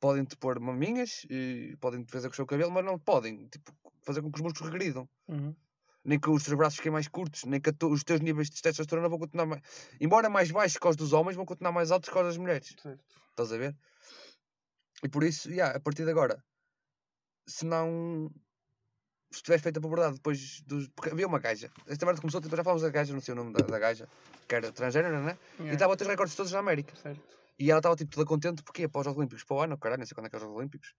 Podem-te pôr maminhas, podem-te fazer com o seu cabelo, mas não podem tipo, fazer com que os músculos regridam. Uhum. Nem que os teus braços fiquem mais curtos, nem que os teus níveis de testosterona vão continuar mais. Embora mais baixos que os dos homens, vão continuar mais altos que os das mulheres. Certo. Estás a ver? E por isso, yeah, a partir de agora, se não. Se tiveres feito a puberdade depois dos. Porque havia uma gaja. Esta merda começou, depois já falamos da gaja, não sei o nome da, da gaja, que era transgénero, né? E Yeah. estava a ter os recordes todos na América. Certo. E ela estava tipo toda contente porque para os Olímpicos para o ano, caralho, não sei quando é que é os Olímpicos.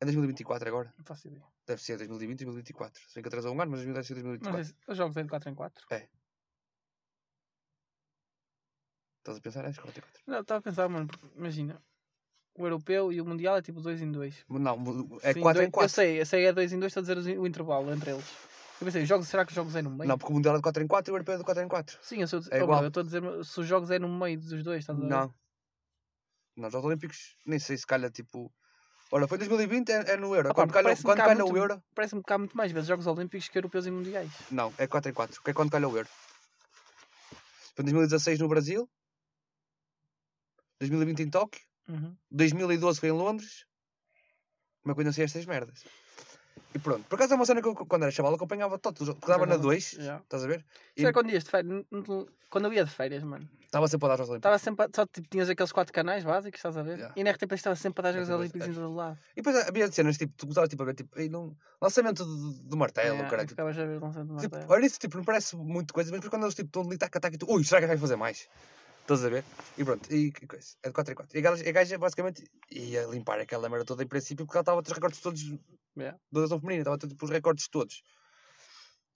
É 2024 agora. Não faço ideia. Deve ser 2020, 2024. Sei que atrasou um ano, mas deve ser Não 2024. sei se os jogos é de 4 em 4. Estás a pensar? É 44. Não, estava a pensar, mano, imagina. O europeu e o mundial é tipo 2 em 2. Não, é Sim, 4 em dois- 4. Eu sei, eu sei, é 2 em 2, estou a dizer o intervalo entre eles. Eu pensei, os jogos, será que os jogos é no meio? Não, porque o Mundial é de 4 em 4 e o Europeu é de 4 em 4. Sim, eu sou, É oh, igual. bro, eu estou a dizer se os jogos é no meio dos dois, estás a ver? Não. Não, os Jogos Olímpicos, nem sei se calha tipo. Olha, foi 2020, é, é no Euro. Ah, quando calha, quando calha o Euro. Parece-me que há muito mais vezes Jogos Olímpicos que Europeus e Mundiais. Não, é 4 em 4. Que é quando calha o Euro. Foi 2016 no Brasil. 2020 em Tóquio. Uhum. 2012 foi em Londres. Como é que eu não sei estas merdas? E pronto. Por acaso é uma cena que eu, quando era chaval, acompanhava todos. os jogos, Porque dava na 2. Já. Estás a ver? E Será quando ias de férias? Quando eu ia de férias, mano. estava sempre a dar aos Olímpicos. Estava sempre. a- Só tipo, tinhas aqueles quatro canais básicos, estás a ver? Já. E na RTP estava sempre a dar Jogos Olímpicos em todo lado. E depois havia cenas tipo, tu gostavas tipo, a ver tipo, ei, não... lançamento do, do martelo, É, cara. e ficavas a ver lançando uma Tipo, martelo. olha isso, tipo, não parece muito coisa, mas quando eles tipo, estão ali, taca, taca, e tu, ui, será que vai fazer mais? Estás a ver? E pronto, e que coisa, é de 4 em 4. E a gaja, a gaja basicamente ia limpar aquela merda toda em princípio, porque ela estava a ter os recordes todos Yeah. da ação feminina, estava a ter tipo, os recordes todos.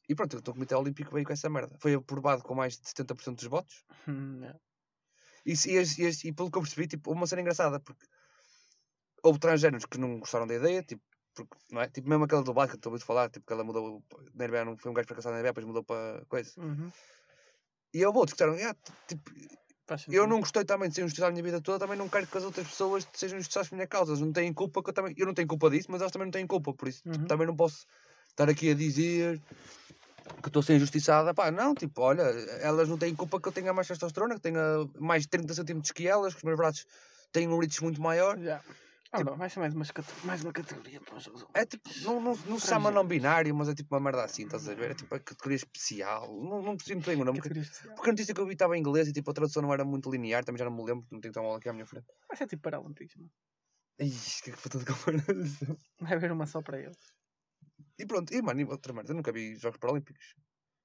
E pronto, o Comitê Olímpico veio com essa merda. Foi aprovado com mais de 70% dos votos. Hum, yeah. E, e, e, e pelo que eu percebi, tipo, uma cena engraçada, porque houve transgéneros que não gostaram da ideia, tipo, porque, não é? Tipo, mesmo aquela do basquete, estou a ouvir falar, tipo, que ela mudou, na NBA não foi um gajo fracassado na NBA, depois mudou para coisa. Uhum. E houve outros que disseram, "Ah, tipo, eu não gostei também de ser injustiçado a minha vida toda, também não quero que as outras pessoas sejam injustiçadas por minha causa, eles não têm culpa, que eu também, eu não tenho culpa disso, mas elas também não têm culpa, por isso, Uhum. também não posso estar aqui a dizer que estou a ser injustiçada, pá, não, tipo, olha, elas não têm culpa que eu tenha mais testosterona, que tenha mais de 30 centímetros que elas, que os meus braços têm um reach muito maior, Já. Ah, Tipo- bro, vai ser mais mais uma categoria para os Jogos é tipo, não, não, não se chama não binário, mas é tipo uma merda assim, estás a ver, é tipo a categoria especial, não, não muito bem o nome, porque, porque a notícia que eu vi estava em inglês e tipo a tradução não era muito linear, também já não me lembro, não tenho tão mal aqui à minha frente. Vai ser tipo Paralímpicos, mano. Ixi, que puta de comparação. Vai haver uma só para eles. E pronto, e mano, e outra merda, eu nunca vi Jogos Paralímpicos.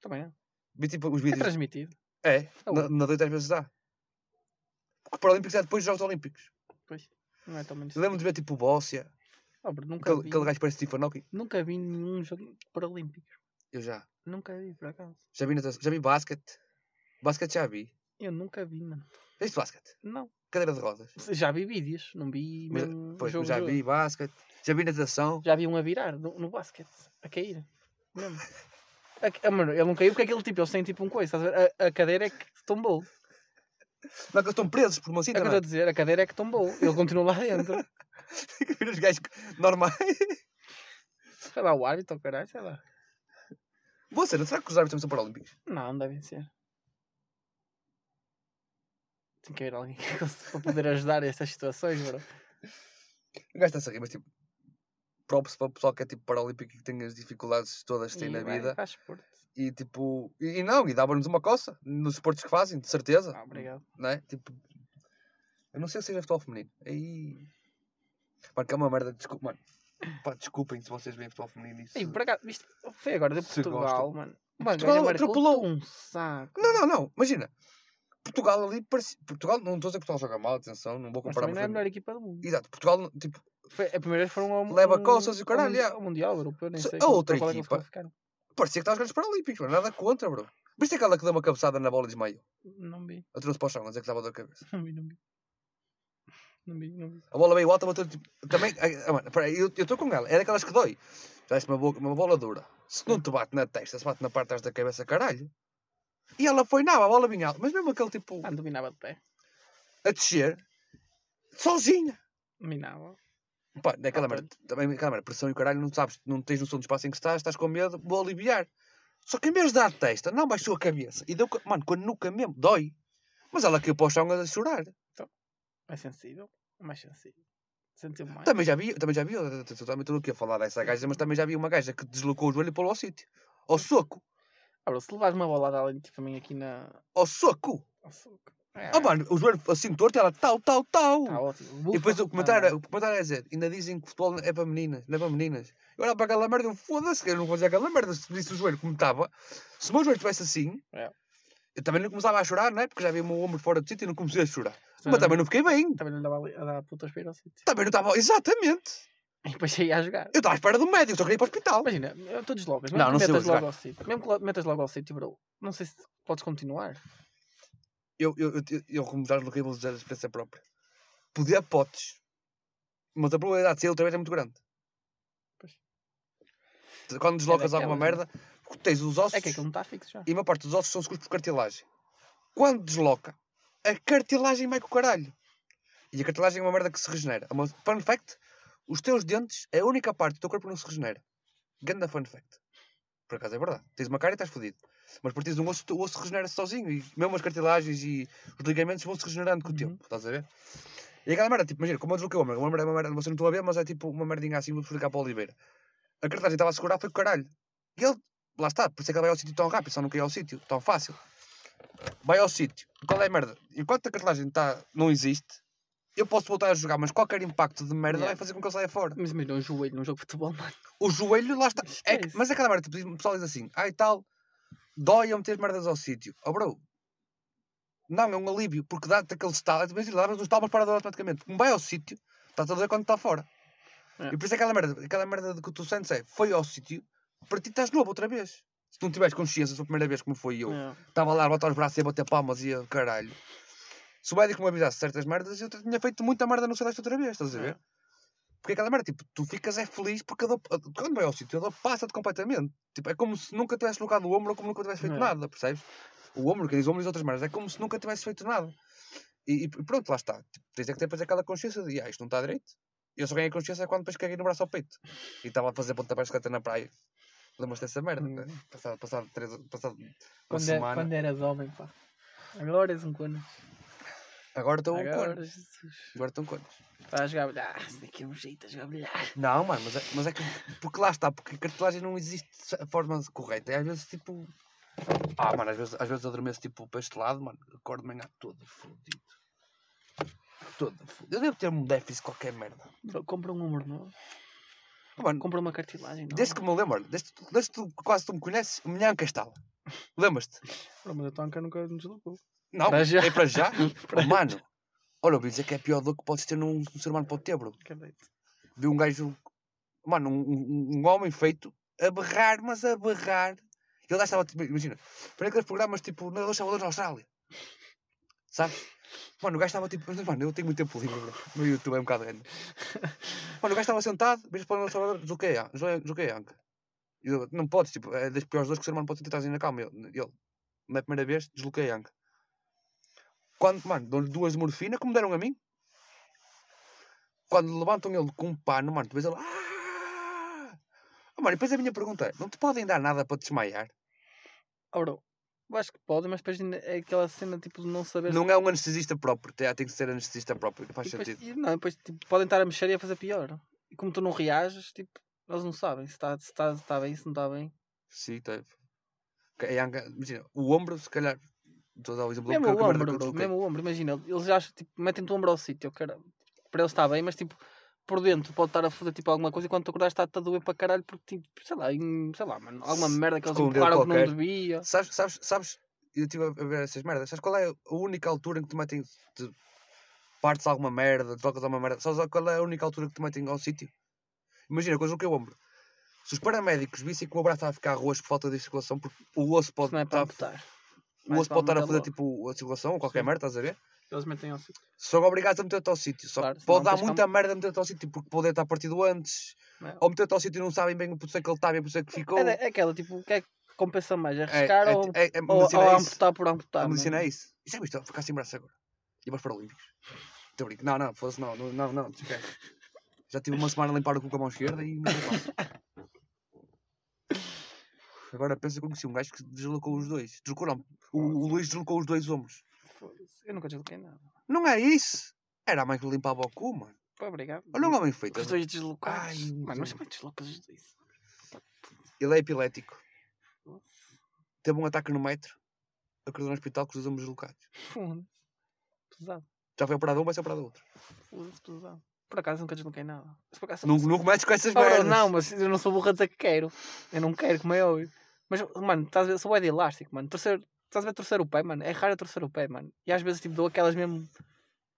Também é. Vi tipo os É vídeos. transmitido. É, Ah, na, na dois às vezes dá. Porque Paralímpicos é depois dos Jogos Olímpicos. Pois. Não é tão menos. Eu lembro de ver tipo o Bóssia, bro, nunca, aquele, vi, aquele gajo que parece Stephen Hawking. nunca vi nenhum jogo paralímpico. Eu já. Nunca vi, por acaso. Já vi, natação- já vi basquete. Basquete já vi. Eu nunca vi, mano. Já viste basquete? Não. Cadeira de rodas. Já vi vídeos, não vi Mas- mesmo Pois, jogo, já jogo. vi basquete. Já vi natação. Já vi um a virar no, no basquete, a cair. Mesmo. A, ah, mano, ele não caiu porque aquele tipo, eles têm tipo um coisa, estás a ver? A, a cadeira é que tombou. Não, que eles estão presos por uma É o cinta, que eu estou a dizer, a cadeira é que tombou. Ele continua lá dentro. [laughs] é? os gajos normais. Sei lá, o árbitro, caralho, sei lá. Boa cena, será que os árbitros são paralímpicos? Não, não devem ser. Tem que haver alguém para poder ajudar estas situações, bro. O gajo está-se a rir, mas tipo, props para o pessoal que é tipo paralímpico e que tem as dificuldades todas que tem na vai, vida. Faz esporte. E tipo, e, e não, e dava-nos uma coça nos esportes que fazem, de certeza. Ah, obrigado. Não é? Tipo, eu não sei se seja futebol feminino. Aí. Mano, que é uma merda, desculpa, mano. Pá, desculpem se vocês veem futebol feminino. Isso... Ei, por acaso, viste? Foi agora de Portugal, mano. Uma Portugal atropelou. um saco. Não, não, não, imagina. Portugal ali, parece... Portugal, não estou a dizer que Portugal joga mal, atenção, não vou Mas comparar. também não é a mas- melhor equipa do mundo. Exato, Portugal, tipo, Foi, a primeira vez foram ao Leva um- coças e o caralho, ao mundial europeu, nem Se- sei. a outra é equipa-. Parecia que estava aos grandes paralímpicos, mano, nada contra, bro. Viste aquela que deu uma cabeçada na bola e desmaiou? Não vi, A trouxe para o chão, a dizer que estava da cabeça. não vi, não vi. Não vi, não vi. A bola veio alta, bateu tipo. Também. ah, mano, peraí, eu estou com ela. É daquelas que dói. Já é uma, boca, uma bola dura. Se não te bate na testa, se bate na parte de trás da cabeça, caralho. E ela foi nada, a bola vinha alta. Mas mesmo aquele tipo. Ah, dominava de pé. A descer. sozinha. Minava. Pá, é aquela Ah, merda, também aquela merda, pressão e o caralho, não sabes, não tens noção do espaço em que estás, estás com medo, vou aliviar. Só que em vez de dar testa, não baixou a cabeça. E deu, mano, com a nuca mesmo, dói. Mas ela caiu para o chão a chorar. É sensível. É mais sensível. Mais. Também já vi, também já vi, também estou aqui a falar dessa gaja, mas também já vi uma gaja que deslocou o joelho e pô-lo ao sítio. Ao soco. Agora, se levares uma bolada ali, tipo a mim aqui na. Ao soco. ao soco. É, Ah, mano, o joelho assim torto ela tal, tal, tal. Tá ótimo. E depois o comentário, tá, o comentário é dizer, ainda dizem que futebol é para meninas, não é para meninas. Eu olhava para aquela merda e eu, foda-se, que eu não vou dizer aquela merda, se disse o joelho como estava. Se o meu joelho estivesse assim, É. eu também não começava a chorar, não é? Porque já vi o meu ombro fora do sítio e não comecei a chorar. Mas também não fiquei bem. Também não dava a dar putas para ir ao sítio. Também não estava. Exatamente. E depois saía a jogar. Eu estava à espera do médico, só queria ir para o hospital. Imagina, eu estou deslocas. Não, Mesmo não que sei metas logo ao sítio. Mesmo que metas logo ao sítio, bro. Não sei se podes continuar. Eu, eu, eu, eu, como já desloquei, vou dizer a experiência própria. Podia potes. Mas a probabilidade de sair outra vez é muito grande. Pois. Quando deslocas daquelas, alguma é? merda, tens os ossos. É que aquilo não está fixo já. E uma parte dos ossos são seguros por cartilagem. Quando desloca, a cartilagem vai com o caralho. E a cartilagem é uma merda que se regenera. É Uma fun fact: os teus dentes é a única parte do teu corpo que não se regenera. Ganda fun fact. Por acaso é verdade. Tens uma cara e estás fodido. Mas partir de um osso, o osso regenera-se sozinho. E mesmo as cartilagens e os ligamentos vão se regenerando com o Uhum. tempo. Estás a ver? E aquela merda, tipo, imagina, como eu desloquei o ombro, uma merda, uma merda, vocês não estão a ver, mas é tipo uma merdinha assim, vou explicar para o Oliveira. A cartilagem estava a segurar, foi o caralho. E ele, lá está, por isso é que ele vai ao sítio tão rápido, só não caiu ao sítio, tão fácil. Vai ao sítio. Qual é a merda? Enquanto a cartilagem tá, não existe, eu posso voltar a jogar, mas qualquer impacto de merda Yeah. vai fazer com que ele saia fora. Mas imagina um joelho num jogo de futebol, mano. O joelho, lá está. [laughs] É, mas é aquela merda, tipo, o pessoal diz assim, ai tal, dói a meter as merdas ao sítio. Oh bro, não, é um alívio, porque dá-te aquele estalo, imagina, levas uns talmas para a dor automaticamente. Como vai ao sítio, está-te a doer quando está fora. É. E por isso é aquela merda, aquela merda de que tu sentes é, foi ao sítio, para ti estás novo outra vez. Se tu não tiveres consciência da primeira vez como foi eu, É. estava lá a botar os braços e a bater palmas e a caralho. Se o médico me avisasse certas merdas, eu tinha feito muita merda no Celeste outra vez, estás a ver? É. Porque aquela merda, tipo, tu ficas é feliz porque a dor, quando vai ao sítio, a dor passa-te completamente. Tipo, é como se nunca tivesse colocado o ombro ou como nunca tivesse feito É. nada, percebes? O ombro, quem diz ombro diz outras merdas, é como se nunca tivesse feito nada. E, e pronto, lá está. Tipo, tens é que ter depois aquela consciência de, ah, isto não está direito. E eu só ganhei consciência quando depois caguei no braço ao peito. E estava a fazer pontapé de escaleta na praia. Lembras-te dessa merda? Hum. né? Passado, passado, três, passado uma Quando, é, semana. quando eras homem, pá. Agora és um cone. Agora estou com Agora. Agora estão cones. Está a jogar bilhar. Ah, daqui é um jeito a jogar bilhar. Não, mano, mas é, mas é que. Porque lá está, porque a cartilagem não existe a forma correta. E às vezes, tipo. Ah, mano, às vezes, às vezes eu adormeço tipo para este lado, mano. Acordo de manhã todo fodido. Todo fodido. Eu devo ter um déficit qualquer merda. Compra um número novo. Mano, Compra uma cartilagem. desde que me lembro, desde, desde que tu, quase tu me conheces, a minha anca estala. Lembras-te? Mas a tua anca nunca nos deslocou. Não, Para já. é para já. [laughs] Para Oh, mano, olha, eu ouvi dizer que é a pior dor que podes ter num, num ser humano pode ter, bro. Acredito. Vi um gajo, mano, um, um, um homem feito a berrar, mas a berrar. Ele já estava, tipo, imagina, para aqueles programas tipo Nadadores Salvadores na Austrália. Sabes? Mano, o gajo estava tipo, mano, eu tenho muito tempo livre, bro. no YouTube é um bocado grande. [laughs] Mano, o gajo estava sentado, vejo para o Nadador Salvador, desloquei a desloquei a anca. Eu, não podes, tipo, é das piores dores que o ser humano pode tentar assim na calma. Ele, ele, na primeira vez, desloquei a anca. Quando, mano, dão-lhe duas de morfina, como deram a mim. Quando levantam ele com um pano, mano, tu vês ele. Ah! Oh, mano, e depois a minha pergunta é: não te podem dar nada para te desmaiar? Oh, bro, eu acho que pode, mas depois é aquela cena tipo de não saber. Não é um anestesista próprio, tem, tem que ser anestesista próprio, faz e depois, sentido. e não, depois tipo, podem estar a mexer e a fazer pior. E como tu não reages, tipo, eles não sabem se está se tá, se tá bem, se não está bem. Sim, a anca- Imagina, o ombro, se calhar. Estou a o exemplo Mesmo é o ombro, bro, mesmo o ombro, imagina, eles acham, tipo, metem-te o ombro ao sítio, cara, para eles está bem, mas tipo, por dentro pode estar a foder tipo alguma coisa e quando tu acordares está-te a doer para caralho porque tipo, sei lá, em- sei lá, mano, alguma merda que eles empurraram que não devia. Sabes, sabes, sabes, eu estive a ver essas merdas. Sabes qual é a única altura em que te metem. Te partes alguma merda, tocas alguma merda? Sabes qual é a única altura que te metem ao sítio? Imagina, coisa que o ombro. Se os paramédicos vissem que o meu braço estava a ficar roxo por falta de circulação, porque o osso pode não é estar. O osso pode estar a fazer tipo a circulação ou qualquer Sim. merda, estás a ver? Eles metem ao sítio. São obrigados a meter-te ao sítio. Só Claro, pode dar muita merda a meter-te ao sítio, porque pode estar partido antes, é? ou meter-te ao sítio e não sabem bem o porcento que ele estava e o porcento que ficou. É, é aquela, tipo, o que é que compensa mais? É- Arriscar é- ou, é- é- ou, ou é isso. amputar por amputar? A é? medicina é isso. E já viste, ficar sem braço agora. E vais para Olímpicos. Estou a brincar. Não, não, fosse não, não, não, não. Já tive uma semana a limpar o cu com a mão esquerda e não. [laughs] Agora pensa eu conheci um gajo que deslocou os dois. Deslocou não. O, o Luís deslocou os dois ombros. Eu nunca desloquei nada. Não é isso! Era a mãe que limpava o cu, mano. Pô, obrigado. Olha um homem feito. Os dois deslocados. Ai, Mano, mas como é que deslocas os dois? Ele é epilético. Teve um ataque no metro. Acordou no hospital com os ombros deslocados. Pesado. Já foi operado um, vai ser operado outro. Pesado. Por acaso nunca desloquei nada. Se por acaso- Não, não cometes com essas Oh, merdas. não, mas eu não sou burro a dizer que quero. Eu não quero, como é óbvio. Mas, mano, estás a ver? Sou bué de elástico, mano. Torcer, estás a ver torcer o pé, mano? É raro torcer o pé, mano. E às vezes, tipo, dou aquelas mesmo.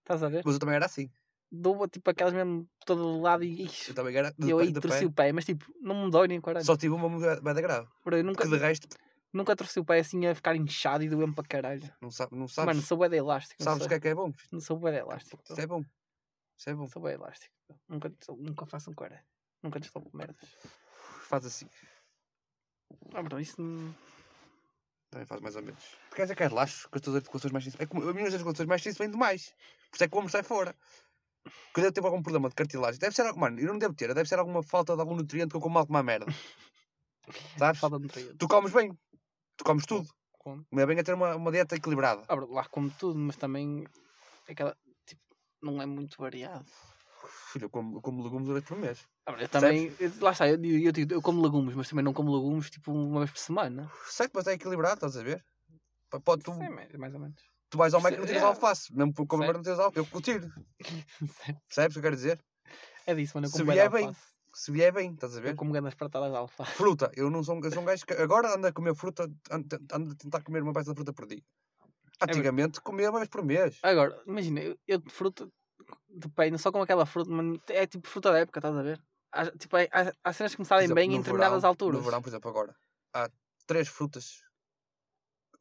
Estás a ver? Mas eu também era assim. Dou, tipo, aquelas mesmo todo lado e. Eu também era. De, eu aí torci pé. o pé, mas tipo, não me dói nem caralho. Só tive uma bada grave. Bro, eu nunca, de resto, nunca torci o pé assim a ficar inchado e doendo para caralho. não, sabe, não sabes. Mano, sou bué de elástico. sabes o que é que é bom? Não sou bué de elástico. Isso é bom. Isso é bom. Sou bué elástico. Nunca, nunca faço um cara. Nunca desloco merdas. Faz assim. Ah, bro, isso não. Também faz mais ou menos. Porque quer dizer que é relaxo, com as tuas articulações mais simples. É como, as minhas articulações mais simples vêm demais. Por isso é que o ombro sai fora. Quando eu tenho algum problema de cartilagem, deve ser algo, mano, eu não devo ter, deve ser alguma falta de algum nutriente que eu como mal com uma merda. [laughs] Sabes? Falta de nutrientes. Tu comes bem. Tu comes tudo. Como? Como é bem a ter uma, uma dieta equilibrada. Ah, lá como tudo, mas também. Aquela. Não é muito variado. Filho, eu como, eu como legumes uma vez por mês. Ah, bro, eu também. eu- lá está, eu, eu, eu como legumes, mas também não como legumes tipo uma vez por semana. Sei, mas é equilibrado, estás a ver? Pode, tu, Sim, mais, ou menos. tu vais ao médico e não tiras é. alface. Mesmo por comer Certo. não tiras alface. Eu tiro. [laughs] Percebes o que eu quero dizer? É disso, mano. Eu Se como de vier bem. Se vier bem, estás a ver? Eu como grandes pratadas de alface. Fruta, eu não sou, um- eu sou um gajo que agora ando a comer fruta, ando a tentar comer uma peça de fruta por dia. Antigamente comia uma vez por mês. Agora, imagina, eu, eu de fruta depende só com aquela fruta, mano. É tipo fruta da época, estás a ver? Há, tipo, há, há- cenas que me sabem bem em determinadas verão- alturas. No verão, por exemplo, agora há três frutas,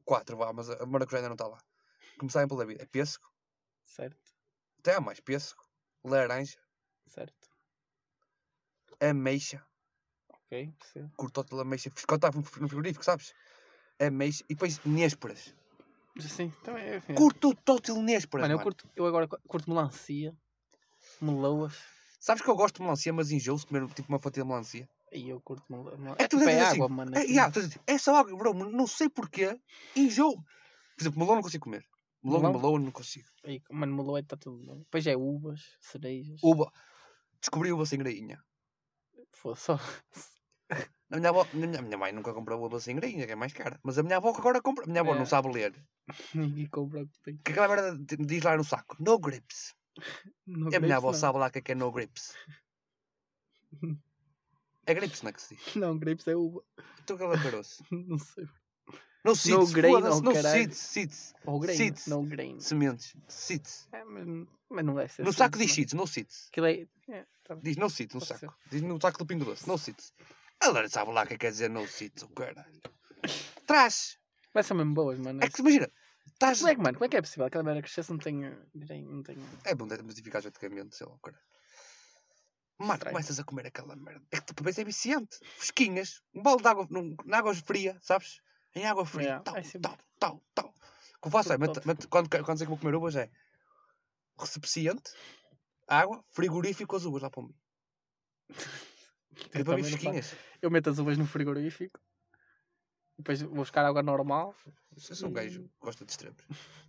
quatro, vá, mas a maracujá ainda não está lá. Que me saem pela vida. É pêssego, Certo, até há mais, pêssego, laranja, certo. ameixa, Ok, percebo. a ameixa, quando estava no frigorífico, sabes? Ameixa, e depois nésperas. Assim, também é. é. Curto total nésperas, Mano, eu mano. curto, eu agora cu- curto melancia, meloas. Sabes que eu gosto de melancia, mas enjoo-se comer tipo uma fatia de melancia. E eu curto mel- mel- É É, tipo, é assim, água, mano. É, assim. yeah, dizes, é só água, bro, não sei porquê, enjoo. Por exemplo, melão não consigo comer. Melão, Melão? melão não consigo. Aí, mano, meloa está tudo bom. Depois é uvas, cerejas. Uva. Descobri uva sem grainha. Foda só. [laughs] A minha, avó, minha, minha mãe nunca comprou uva sem grainha, que é mais cara. Mas a minha avó que agora compra. A minha avó É. não sabe ler. [laughs] Ninguém compra o que tem. Que aquela merda di- diz lá no saco, no grips. Não E a minha avó grapes, sabe lá o que é que é no grips. É grips, não é que se diz? [laughs] Não, não grapes é uva. Então que ela parou-se. [laughs] Não sei. No seeds, grain, foda-se, oh, no seeds, seeds. Ou grain. Seeds. Não grain. Sementes, seeds. É, mas, mas não deve ser. No assim, saco diz seeds, no seeds. Aquilo é. é tá. Diz no seeds, no Pode saco. Diz no saco do Pingo Doce, no seeds. Ela sabe lá o que é que quer dizer no seeds, o caralho. Traz. Mas são mesmo boas, mano. É que imagina, estás. Como é que, mano, como é que é possível aquela merda crescer se não grain? Não tem. É bom desmitificar geneticamente, sei lá, o caralho. Mano, começas a comer aquela merda. É que tu depois é viciante. Fresquinhas, um balde de água, num, na água fria, sabes? Em água fria, Yeah, tal, tal, tal, tal. O que eu faço é, quando, quando sei que vou comer uvas, é recipiente, água, frigorífico, as uvas lá para mim. [laughs] [laughs] Eu não faço. Eu meto as uvas no frigorífico. Depois vou buscar água normal. Eu sou um gajo que gosta de extremos.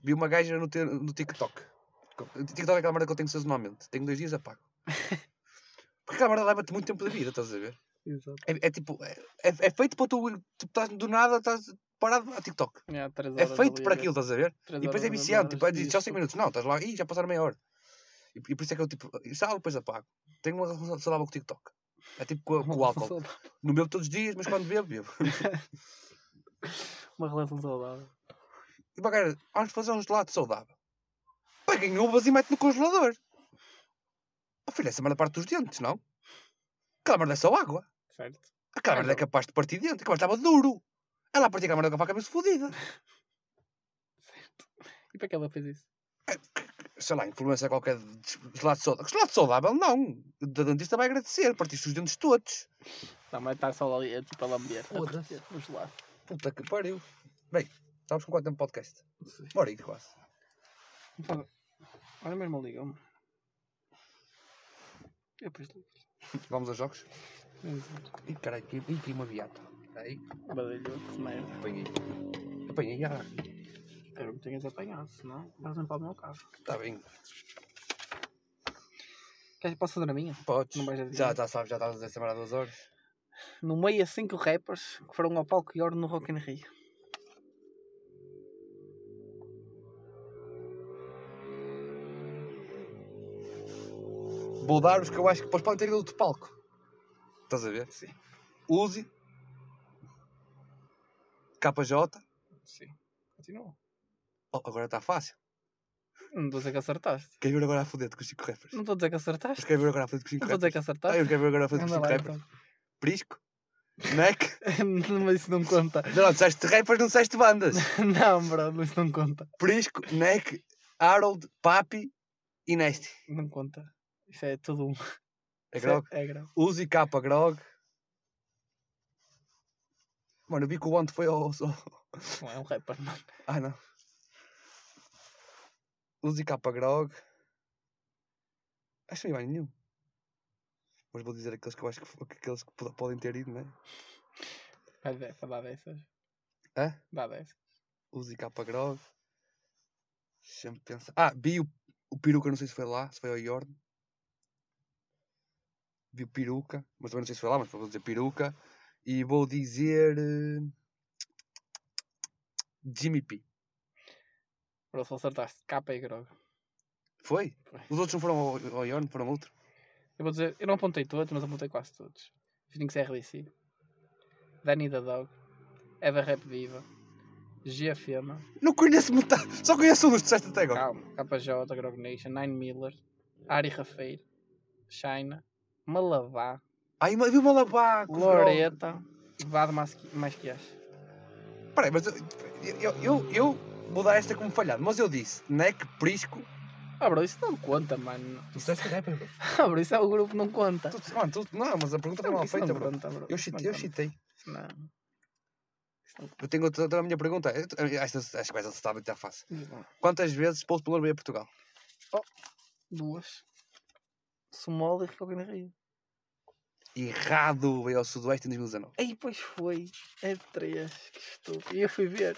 Vi uma gaja no, no TikTok. TikTok é aquela merda que eu tenho sazonalmente. Tenho dois dias apago. [laughs] Porque aquela merda leva-te muito tempo da vida, estás a ver? Exato. É, é tipo, é, é- é feito para tu, tipo, estás do nada, estás parado a TikTok. Yeah, É feito para aquilo, estás a ver? E depois é viciante, ver tipo, é dizer só 5 vídeos. minutos. Não, estás lá, ih, já passaram meia hora. E, e por isso é que eu, tipo, sal, depois apago. Tenho uma relação saudável com o TikTok. É tipo com, com o álcool. Não bebo todos os dias, mas quando bebo, bebo. [laughs] Uma relação saudável. E para cara, vamos fazer um gelado saudável. Peguem uvas e mete no congelador. Oh filho, essa merda parte dos dentes, não? Aquela merda é só água. Certo? Aquela merda é capaz de partir dentro. Aquela merda estava duro. Ela a partir aquela merda com a mesmo fodida. [laughs] E para que ela fez isso? Sei lá, influência qualquer de gelado saudável. Gelado saudável, não. O da dentista vai agradecer. Partiste os dentes todos. Não, mas está só ali, é tipo a lamber. Foda-se. derreter no gelado. Puta que pariu. Bem, estamos com quanto tempo de podcast? Uma hora e quase. Então, Olha mesmo ligam-me. Eu depois ligo. Vamos aos jogos? Exato. Ih, caralho, que, que uma viata. Aí, que merda. apanhei. Apanhei, ah, Espero que tenhas apanhado, senão vais limpar o meu carro. está bem. Queres que posso fazer a minha? Podes. Não vais. Já, já sabes, já estás a semana há duas horas. No meio a cinco rappers que foram ao palco e no Rock in Rio. Vou dar os que eu acho que depois podem ter ido outro palco. Estás a ver? Sim. Uzi. KJ. Sim. Continua. Oh, agora está fácil. Não estou a dizer que acertaste. Quer ver agora a foder com os 5 rappers? Não estou a dizer que acertaste. quer ver agora a foder com os 5 Não estou a dizer rappers? que Ah, eu acertaste. quero ver agora a foder com os Anda 5 lá rappers. então. Prisco. [laughs] Neck. Mas isso não conta. Não, não, disseste rappers, não disseste bandas. [laughs] Não, bro, isso não conta. Prisco, Neck, Harold, Papi e Nasty. Não conta. Isso é tudo um. É Isso grog. É, é grog. Uzi, Capa, Grog. Mano, eu vi que o Bonte foi ao... ao- Não é um rapper, mano. Ah, não. Uzi, Capa, Grog. Acho que não vai nenhum. Mas vou dizer aqueles que eu acho que, aqueles que pod- podem ter ido, não é? Vai dessa, dá dessas. Hã? Dá dessas. Uzi, Capa, Grog. Deixa-me pensar. Ah, vi o, o Peruca, não sei se foi lá, se foi ao Yorn. Vi o Peruca, mas também não sei se foi lá, mas vou dizer Peruca. E vou dizer. eh, Jimmy P. Bro, se acertaste. Capa e grog. Foi? Foi. Os outros não foram ao, ao Yorn, foram outro? Eu vou dizer, eu não apontei todos, mas apontei quase todos. Phoenix RDC, Danny the Dog, Eva Rap Diva, Gia Fema, Não conheço metade, só conheço um dos que até agora. Calma, KJ, Grog Nation, Nine Miller, Ari Rafeiro, China, Malabá, Ai, mas vi uma labaco. Loreta Bad Masquias. Peraí, mas eu, eu, eu, eu vou dar esta como falhado, mas eu disse Neck, Prisco. Ah, bro, isso não conta, mano. Tu disseste rapper, bro. [laughs] Ah, bro, isso é o grupo, não conta. Tu- mano, tu- Não, mas a pergunta foi mal Isso não feita, bro. conta, bro. Eu chitei, eu chitei. Não. Eu tenho outra, outra minha pergunta. Esta, esta coisa está muito fácil. Quantas vezes Post Malone veio a Portugal? Duas. Somola e Rico Rio. Errado, veio ao Sudoeste em 2019. Aí, pois foi. É de três. Que estúpido. E eu fui ver.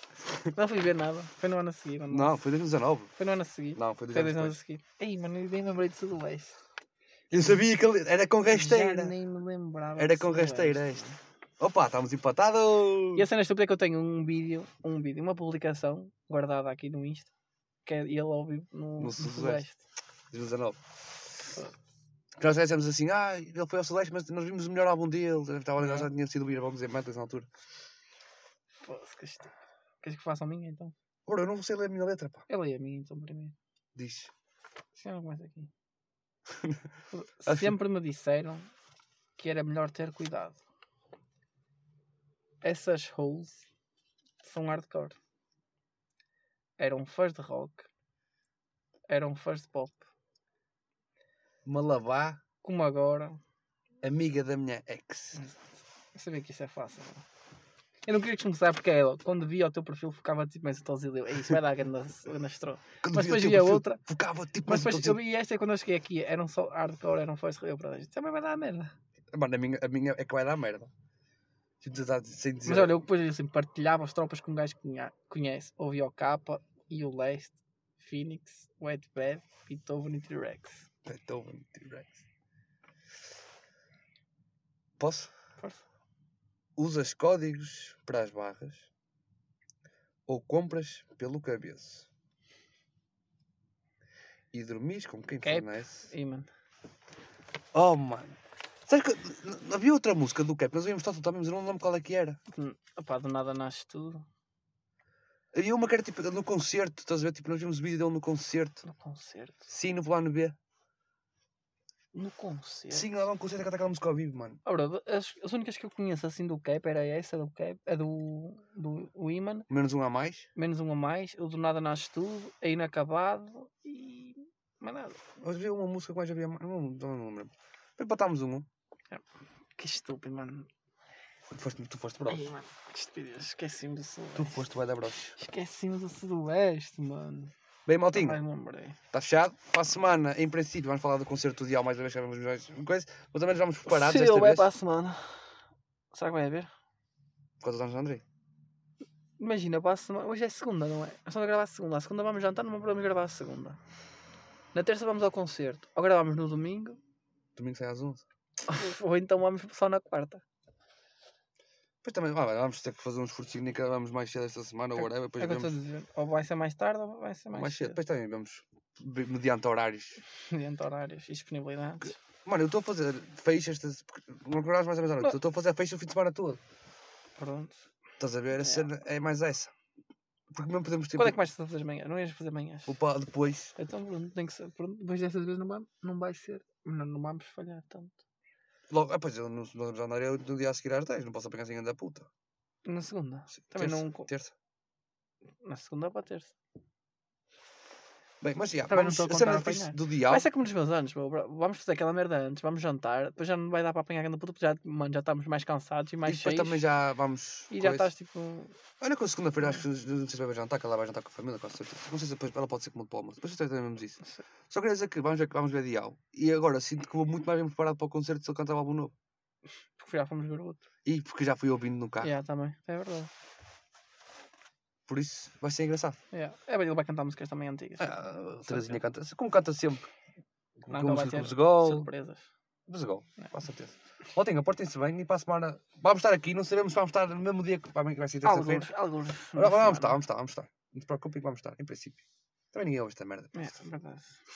Não fui ver nada. Foi no ano a seguir. ano Não, foi 2019. Foi no ano a seguir. Não, foi dois Foi anos dois anos a depois. seguir. Ei, mano, eu nem lembrei de Sudoeste. Eu sabia que ele era com Já rasteira. nem me lembrava. Era com rasteira esta. Opa, estamos empatados. E a cena estúpida é que eu tenho um vídeo, um vídeo, uma publicação guardada aqui no Insta, que é ele ao vivo no, No. Sudoeste. 2019. Nós dissemos assim, ah, ele foi ao Celeste, mas nós vimos o melhor álbum dele. Estava já tinha sido o Beer Bombs em Mantas na altura. Foda-se, que estúpido. Queres que faça a minha então? Ora, eu não sei ler a minha letra, pá. Eu leio a minha então primeiro. Diz. Se não começa aqui. [laughs] Assim. Sempre me disseram que era melhor ter cuidado. Essas holes são hardcore. Eram fãs de rock. Eram fãs de pop. Malabá, Como agora. amiga da minha ex. Eu sabia que isso é fácil. não? Eu não queria que começar porque ela, quando via o teu perfil, ficava tipo mais autosílio. eu, "Ei, Isso vai dar grande estro. Quando Mas o depois via outra. Focava tipo Mas depois eu vi esta e quando eu cheguei aqui, eram só hardcore, eram de eu para também vai dar merda. Mano, a minha, a minha é que vai dar merda. Sem dizer-. Mas olha, eu depois assim, partilhava as tropas com um gajo que conhece. Ouvia o Kappa e o Leste, Phoenix, Wet Bad, Beethoven e T-Rex. Beethoven, T-Rex. Posso? Força. Usas códigos para as barras ou compras pelo cabeço. E dormis com quem Cap. fornece. Mano, Oh, mano. Sabes que havia outra música do Cap, nós íamos estar totalmente, mas eu não lembro qual é que era. hum, opá, do nada nasce tudo. Havia uma que era tipo no concerto, estás a ver? Tipo, nós vimos o vídeo dele no concerto. No concerto. Sim, no plano B. No concerto. Sim, lá um concerto a cantar aquela música ao vivo, mano. Ora, de- as, as únicas que eu conheço assim do Cap era essa do Cap, a do, do Iman, Menos um a mais. menos um a mais, o do nada nasce tudo, a inacabado e. Mais nada. Mas havia uma música que mais havia mais. Não, não, não lembro. Empatámos um. um. Que estúpido, mano. Tu foste, tu foste broche. Ei, mano, que estupidez. Esqueci-me do Tu foste vai da broche. Esqueci-me do Sudoeste, mano. Bem, maltinho, está fechado. Para a semana, em princípio, vamos falar do concerto do Dial mais uma vez, que vamos mais coisa. Mas também vamos preparados Se vai vez. para a semana. Será que vai haver? Quantos anos, Andrei? Imagina, para a semana. Hoje é segunda, não é? Nós estamos a gravar a segunda. A segunda vamos jantar, não podemos gravar a segunda. Na terça vamos ao concerto. Ou gravamos no domingo, Domingo sai às 11. [laughs] ou então vamos só na quarta. Depois também, ah, vamos ter que fazer um esforço que vamos mais cedo esta semana, ou whatever. Depois é a vemos dizer. Ou vai ser mais tarde, ou vai ser mais, mais cedo. cedo. Depois também vemos be- mediante horários. [laughs] Mediante horários e disponibilidades. Mano, eu estou a fazer estás- porque não acordaste mais ou menos à noite. Eu estou a fazer fecha o fim de semana todo. Pronto. Estás a ver? A cena é mais essa. Porque não podemos ter. Quando é que vais fazer as manhãs? Não ias fazer manhãs? Opa, depois. Então pronto, tem que ser. Pronto, depois dessas vezes não, vai, não vai ser. Não, não vamos falhar tanto. Logo, ah, pois eu no, no jornal eu no dia a seguir às 10, não posso apanhar assim da puta. Na segunda. Se- Também terça, não Terça. Na segunda para terça. Bem, mas já, Também não vamos, estou a a cena fixe apanhar. do dial. Vai ser como nos meus anos, meu, bro. Vamos fazer aquela merda antes, vamos jantar, depois já não vai dar para apanhar grande puta, porque já, mano, já estamos mais cansados e E mais depois cheios. também já vamos. E já estás tipo. Olha, com a segunda-feira acho que não sei se vai jantar, que ela vai jantar com a família, com certeza. Não sei se depois ela pode ser como de palmas. Depois também isso. não. Só queria dizer que vamos ver, vamos ver Dial. E agora sinto que vou muito mais bem preparado para o concerto se ele cantar o álbum novo. Porque já fomos ver outro. E porque já fui ouvindo no carro. Yeah, também, é verdade. Por isso vai ser engraçado. Yeah. É bem, ele vai cantar músicas também antigas. Ah, a Terezinha canta, como canta sempre. Não, Com que ele vai música ter com Zegol. surpresas. Zegol, É. com certeza. Lotinha, portem-se bem e para a semana. Vamos estar aqui, não sabemos se vamos estar no mesmo dia que para mim que vai ser terça-feira. Alguns, alguns. Vamos, estar, vamos estar, vamos estar. Não te preocupem que vamos estar, em princípio. Também ninguém ouve esta merda. É, verdade. [laughs]